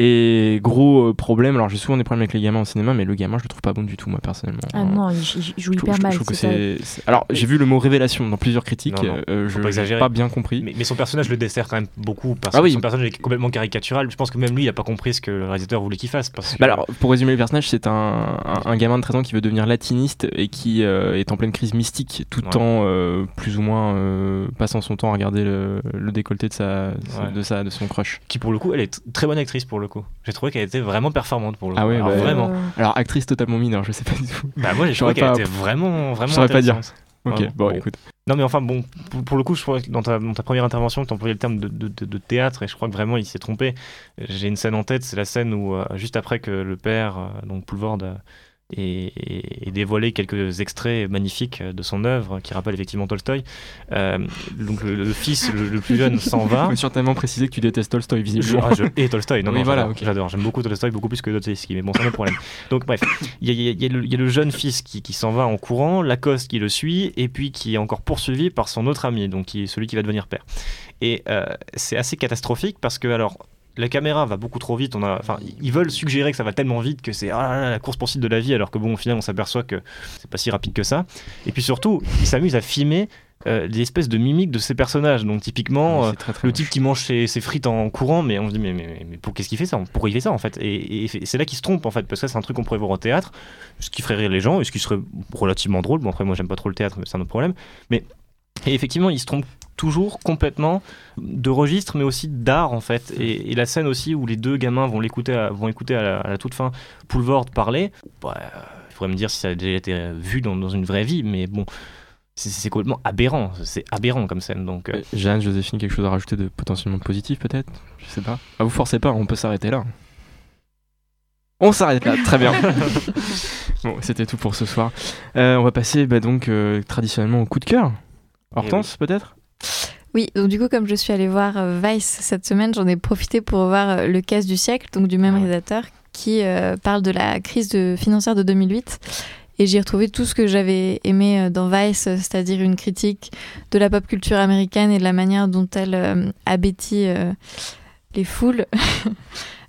Et gros euh, problème, alors j'ai souvent des problèmes avec les gamins au cinéma, mais le gamin, je le trouve pas bon du tout, moi, personnellement. Ah non, il, joue hyper je- je mal. trouve que c'est ça. c'est- c'est- Alors, j'ai vu le mot révélation dans plusieurs critiques, Non, non, euh, je pas n'ai pas bien compris. Mais, mais son personnage le dessert quand même beaucoup parce Ah que oui. son personnage est complètement caricatural. Je pense que même lui, il a pas compris ce que le réalisateur voulait qu'il fasse. Parce que... Bah alors, pour résumer le personnage, c'est un, un, un gamin de 13 ans qui veut devenir latiniste et qui euh, est en pleine crise mystique tout Ouais. en euh, plus ou moins euh, passant son temps à regarder le, le décolleté de, sa, Ouais. de, sa, de son crush. qui pour le coup, elle est t- très bonne actrice pour le coup. J'ai trouvé qu'elle était vraiment performante pour le coup. Ah ouais, Alors, bah, vraiment. Euh, Alors, actrice totalement mineure, je sais pas du tout. Bah moi, j'ai trouvé qu'elle était vraiment, vraiment. je saurais pas dire. Ok, bon, Bon. écoute. Non mais enfin bon, pour, pour le coup, je crois que dans ta, dans ta première intervention, tu employais le terme de, de- de- de théâtre et je crois que vraiment il s'est trompé. J'ai une scène en tête, c'est la scène où euh, juste après que le père, euh, donc Poulvord, ait dévoilé quelques extraits magnifiques euh, de son œuvre qui rappellent effectivement Tolstoï. euh, donc le, le fils, le, le plus jeune, s'en va. Je me suis tellement précisé que tu détestes Tolstoy, Je, visiblement. ah, je hais Tolstoï, non, Oui, non, voilà, j'adore, ok. j'adore. J'aime beaucoup Tolstoï, beaucoup plus que Dostoïevski, mais bon, c'est un problème. Donc, bref, il y, a- il y il y le- il y a le jeune fils qui, qui s'en va en courant, Lacoste qui le suit, et puis qui est encore poursuivi par son autre ami, donc qui celui qui va devenir père. Et euh, c'est assez catastrophique parce que, alors, la caméra va beaucoup trop vite. On a, enfin, ils veulent suggérer que ça va tellement vite que c'est ah la course poursuite de la vie, alors que bon, au final, on s'aperçoit que c'est pas si rapide que ça. Et puis surtout, ils s'amusent à filmer euh, des espèces de mimiques de ces personnages. Donc typiquement, euh, très, très le moche. type qui mange ses, ses frites en courant, mais on se dit mais, mais, mais pour qu'est-ce qu'il fait ça? Pourquoi il fait ça en fait? Et, et c'est là qu'il se trompe en fait, parce que c'est un truc qu'on pourrait voir au théâtre, ce qui ferait rire les gens, et ce qui serait relativement drôle. Bon après moi j'aime pas trop le théâtre, mais c'est un autre problème. Mais et effectivement il se trompe toujours complètement de registre, mais aussi d'art en fait. Et, et la scène aussi où les deux gamins vont l'écouter, à- vont écouter à la, à la toute fin Poulvord parler. Bah, il faudrait me dire si ça a déjà été vu dans, dans une vraie vie, mais bon. C'est complètement aberrant, c'est aberrant comme scène. Donc, euh, Euh, Jeanne, Joséphine, quelque chose à rajouter de potentiellement positif peut-être? Je sais pas. Ah, vous forcez pas, on peut s'arrêter là. On s'arrête là, très bien. bon, c'était tout pour ce soir. Euh, on va passer bah, donc euh, traditionnellement au coup de cœur. Hortense, peut-être? Oui, donc du coup, comme je suis allée voir euh, Vice cette semaine, j'en ai profité pour voir euh, Le Casse du siècle, donc du même Ah ouais. réalisateur, qui euh, parle de la crise de, financière de 2008. Et j'ai retrouvé tout ce que j'avais aimé dans Vice, c'est-à-dire une critique de la pop culture américaine et de la manière dont elle euh, abétit euh, les foules.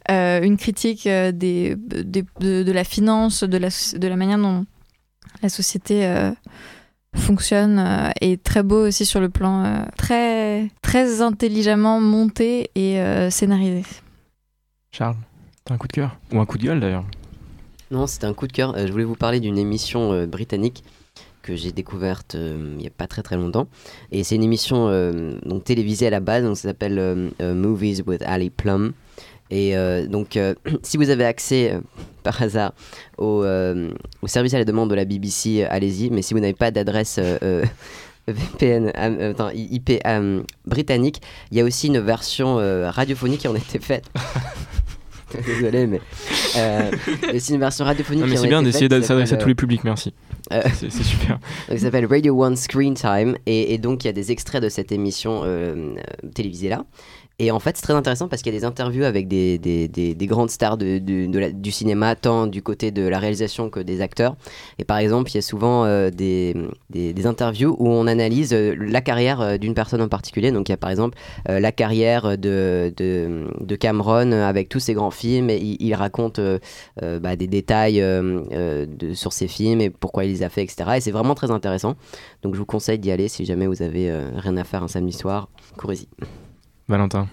Une critique des, des- de, de la finance, de la, soci- de la manière dont la société fonctionne euh, est très beau aussi sur le plan euh, très, très intelligemment monté et euh, scénarisé. Charles, t'as un coup de cœur? Ou un coup de gueule d'ailleurs Non, c'était un coup de cœur. Euh, je voulais vous parler d'une émission euh, britannique que j'ai découverte euh, il n'y a pas très très longtemps. Et c'est une émission euh, donc télévisée à la base, donc ça s'appelle euh, euh, Movies with Ali Plum. Et euh, donc, euh, si vous avez accès euh, par hasard au, au service à la demande de la BBC, allez-y. Mais si vous n'avez pas d'adresse VPN, attends, IP britannique, il y a aussi une version radiophonique qui en a été faite. Désolé, mais c'est une version radiophonique. Non, mais c'est bien d'essayer s'adresser à tous les publics, merci. C'est super. donc, ça s'appelle Radio One Screen Time et, et donc il y a des extraits de cette émission télévisée là. Et en fait, c'est très intéressant parce qu'il y a des interviews avec des, des, des- des grandes stars du cinéma, tant du côté de la réalisation que des acteurs. Et par exemple, il y a souvent euh, des, interviews où on analyse euh, la carrière euh, d'une personne en particulier. Donc il y a par exemple la carrière de, Cameron avec tous ses grands films. Il, raconte bah, des détails sur ses films et pourquoi il les a fait, etc. Et c'est vraiment très intéressant. Donc je vous conseille d'y aller si jamais vous avez rien à faire un samedi soir. Courez-y. Valentin.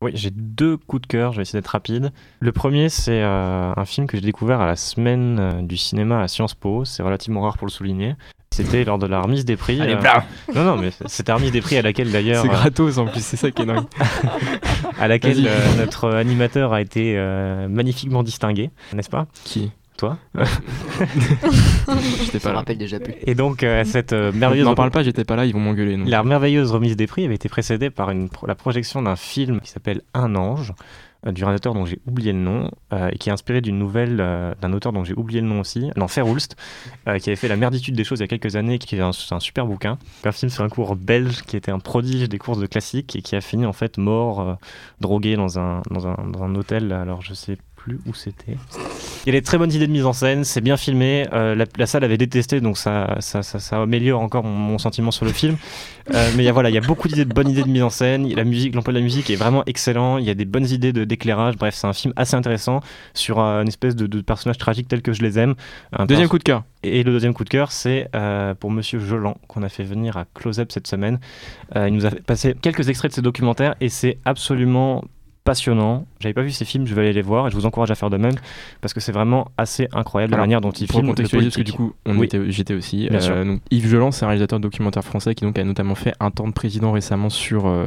Oui, j'ai deux coups de cœur, je vais essayer d'être rapide. Le premier, c'est euh, un film que j'ai découvert à la semaine euh, du cinéma à Sciences Po, c'est relativement rare pour le souligner. C'était lors de la remise des prix. Allez, euh, Non, non, mais c'était la remise des prix à laquelle d'ailleurs. C'est gratos en plus, c'est ça qui est dingue. à laquelle euh, notre animateur a été euh, magnifiquement distingué, n'est-ce pas? Qui? Toi Je pas me là. rappelle déjà plus. Et donc, euh, cette euh, merveilleuse. N'en parle pas, j'étais pas là, ils vont m'engueuler. La merveilleuse remise des prix avait été précédée par une, pro- la projection d'un film qui s'appelle Un ange, euh, du réalisateur dont j'ai oublié le nom, euh, et qui est inspiré d'une nouvelle euh, d'un auteur dont j'ai oublié le nom aussi, non, Ferroulst, euh, qui avait fait La merditude des choses il y a quelques années, qui est un, super bouquin. Un film sur un cours belge qui était un prodige des courses de classiques et qui a fini en fait mort, euh, drogué dans un, dans, un, dans un hôtel, alors je sais plus où c'était. Il y a des très bonnes idées de mise en scène, c'est bien filmé. euh, la, la salle avait détesté, donc ça, ça, ça, ça améliore encore mon, mon sentiment sur le film. Euh, mais il y a, voilà, il y a beaucoup d'idées, de bonnes idées de mise en scène. La musique, l'emploi de la musique est vraiment excellent. Il y a des bonnes idées de d'éclairage. Bref, c'est un film assez intéressant sur euh, une espèce de, de personnage tragique tel que je les aime. Un Deuxième perso- coup de cœur. et le deuxième coup de cœur, c'est euh, pour Monsieur Jolan, qu'on a fait venir à Close Up cette semaine. Euh, il nous a fait passer quelques extraits de ses documentaires et c'est absolument passionnant. J'avais pas vu ces films, je vais aller les voir et je vous encourage à faire de même parce que c'est vraiment assez incroyable la manière dont il Pour filme. parce que du coup, on Oui. était, j'étais aussi. Bien sûr. donc, Yves Jolant, c'est un réalisateur de documentaire français qui donc a notamment fait un temps de président récemment sur. euh,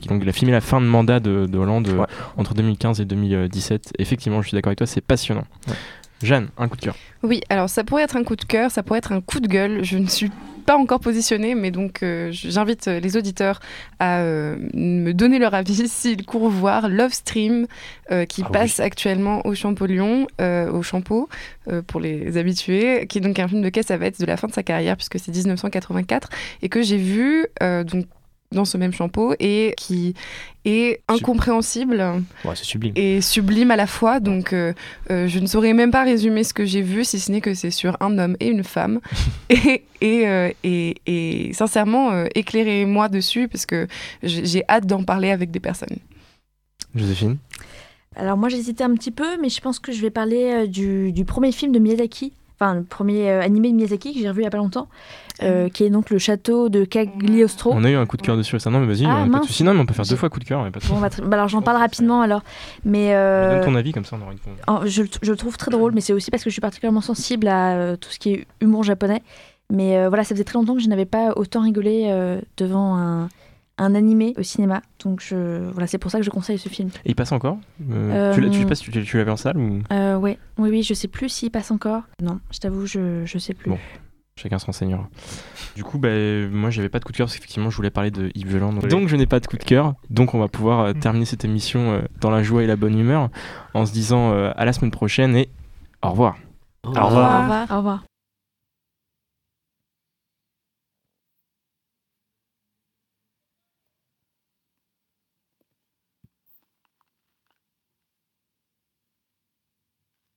qui, donc, il a filmé la fin de mandat de, de Hollande euh, Ouais. entre 2015 et 2017. Effectivement, je suis d'accord avec toi, c'est passionnant. Ouais. Jeanne, un coup de cœur. Oui, alors ça pourrait être un coup de cœur, ça pourrait être un coup de gueule. Je ne suis pas encore positionnée, mais donc euh, j'invite euh, les auditeurs à euh, me donner leur avis s'ils courent voir Love Stream euh, qui Ah oui. passe actuellement au Champollion, au Champeau, pour les habitués, qui est donc un film de Cassavetes de la fin de sa carrière, puisque c'est 1984, et que j'ai vu donc dans ce même Champeau et qui est incompréhensible Ouais, c'est sublime. et sublime à la fois. Donc, euh, euh, je ne saurais même pas résumer ce que j'ai vu, si ce n'est que c'est sur un homme et une femme. et, et, euh, et, et sincèrement, euh, éclairez-moi dessus, parce que j'ai j'ai hâte d'en parler avec des personnes. Joséphine? Alors moi j'hésitais un petit peu, mais je pense que je vais parler euh, du, du premier film de Miyazaki, enfin le premier euh, animé de Miyazaki que j'ai revu il y a pas longtemps, euh, qui est donc le château de Cagliostro. On a eu un coup de cœur dessus récemment, mais vas-y, Ah, on a pas de mince. soucis. Non, mais on peut faire deux fois coup de cœur. pas de Bon, souci. bah, bah, alors j'en parle rapidement alors, mais Mais euh, Donne ton avis, comme ça on aura une. en- je, le t- je le trouve très drôle, mais c'est aussi parce que je suis particulièrement sensible à euh, tout ce qui est humour japonais. Mais euh, voilà, ça faisait très longtemps que je n'avais pas autant rigolé euh, devant un, un animé au cinéma. Donc je, voilà, c'est pour ça que je conseille ce film. Et il passe encore Euh, Tu l'as- Euh, Tu sais pas si tu, tu l'avais en salle ou? Euh, ouais, oui, oui, je sais plus s'il passe encore. Non, je t'avoue, je, je sais plus. Bon. Chacun se renseignera. Du coup, bah, moi, j'avais pas de coup de cœur parce qu'effectivement, je voulais parler de Yves Joland. Donc, donc je n'ai pas de coup de cœur. Donc, on va pouvoir euh, terminer cette émission euh, dans la joie et la bonne humeur en se disant euh, à la semaine prochaine et au revoir. Au Au revoir. Au revoir.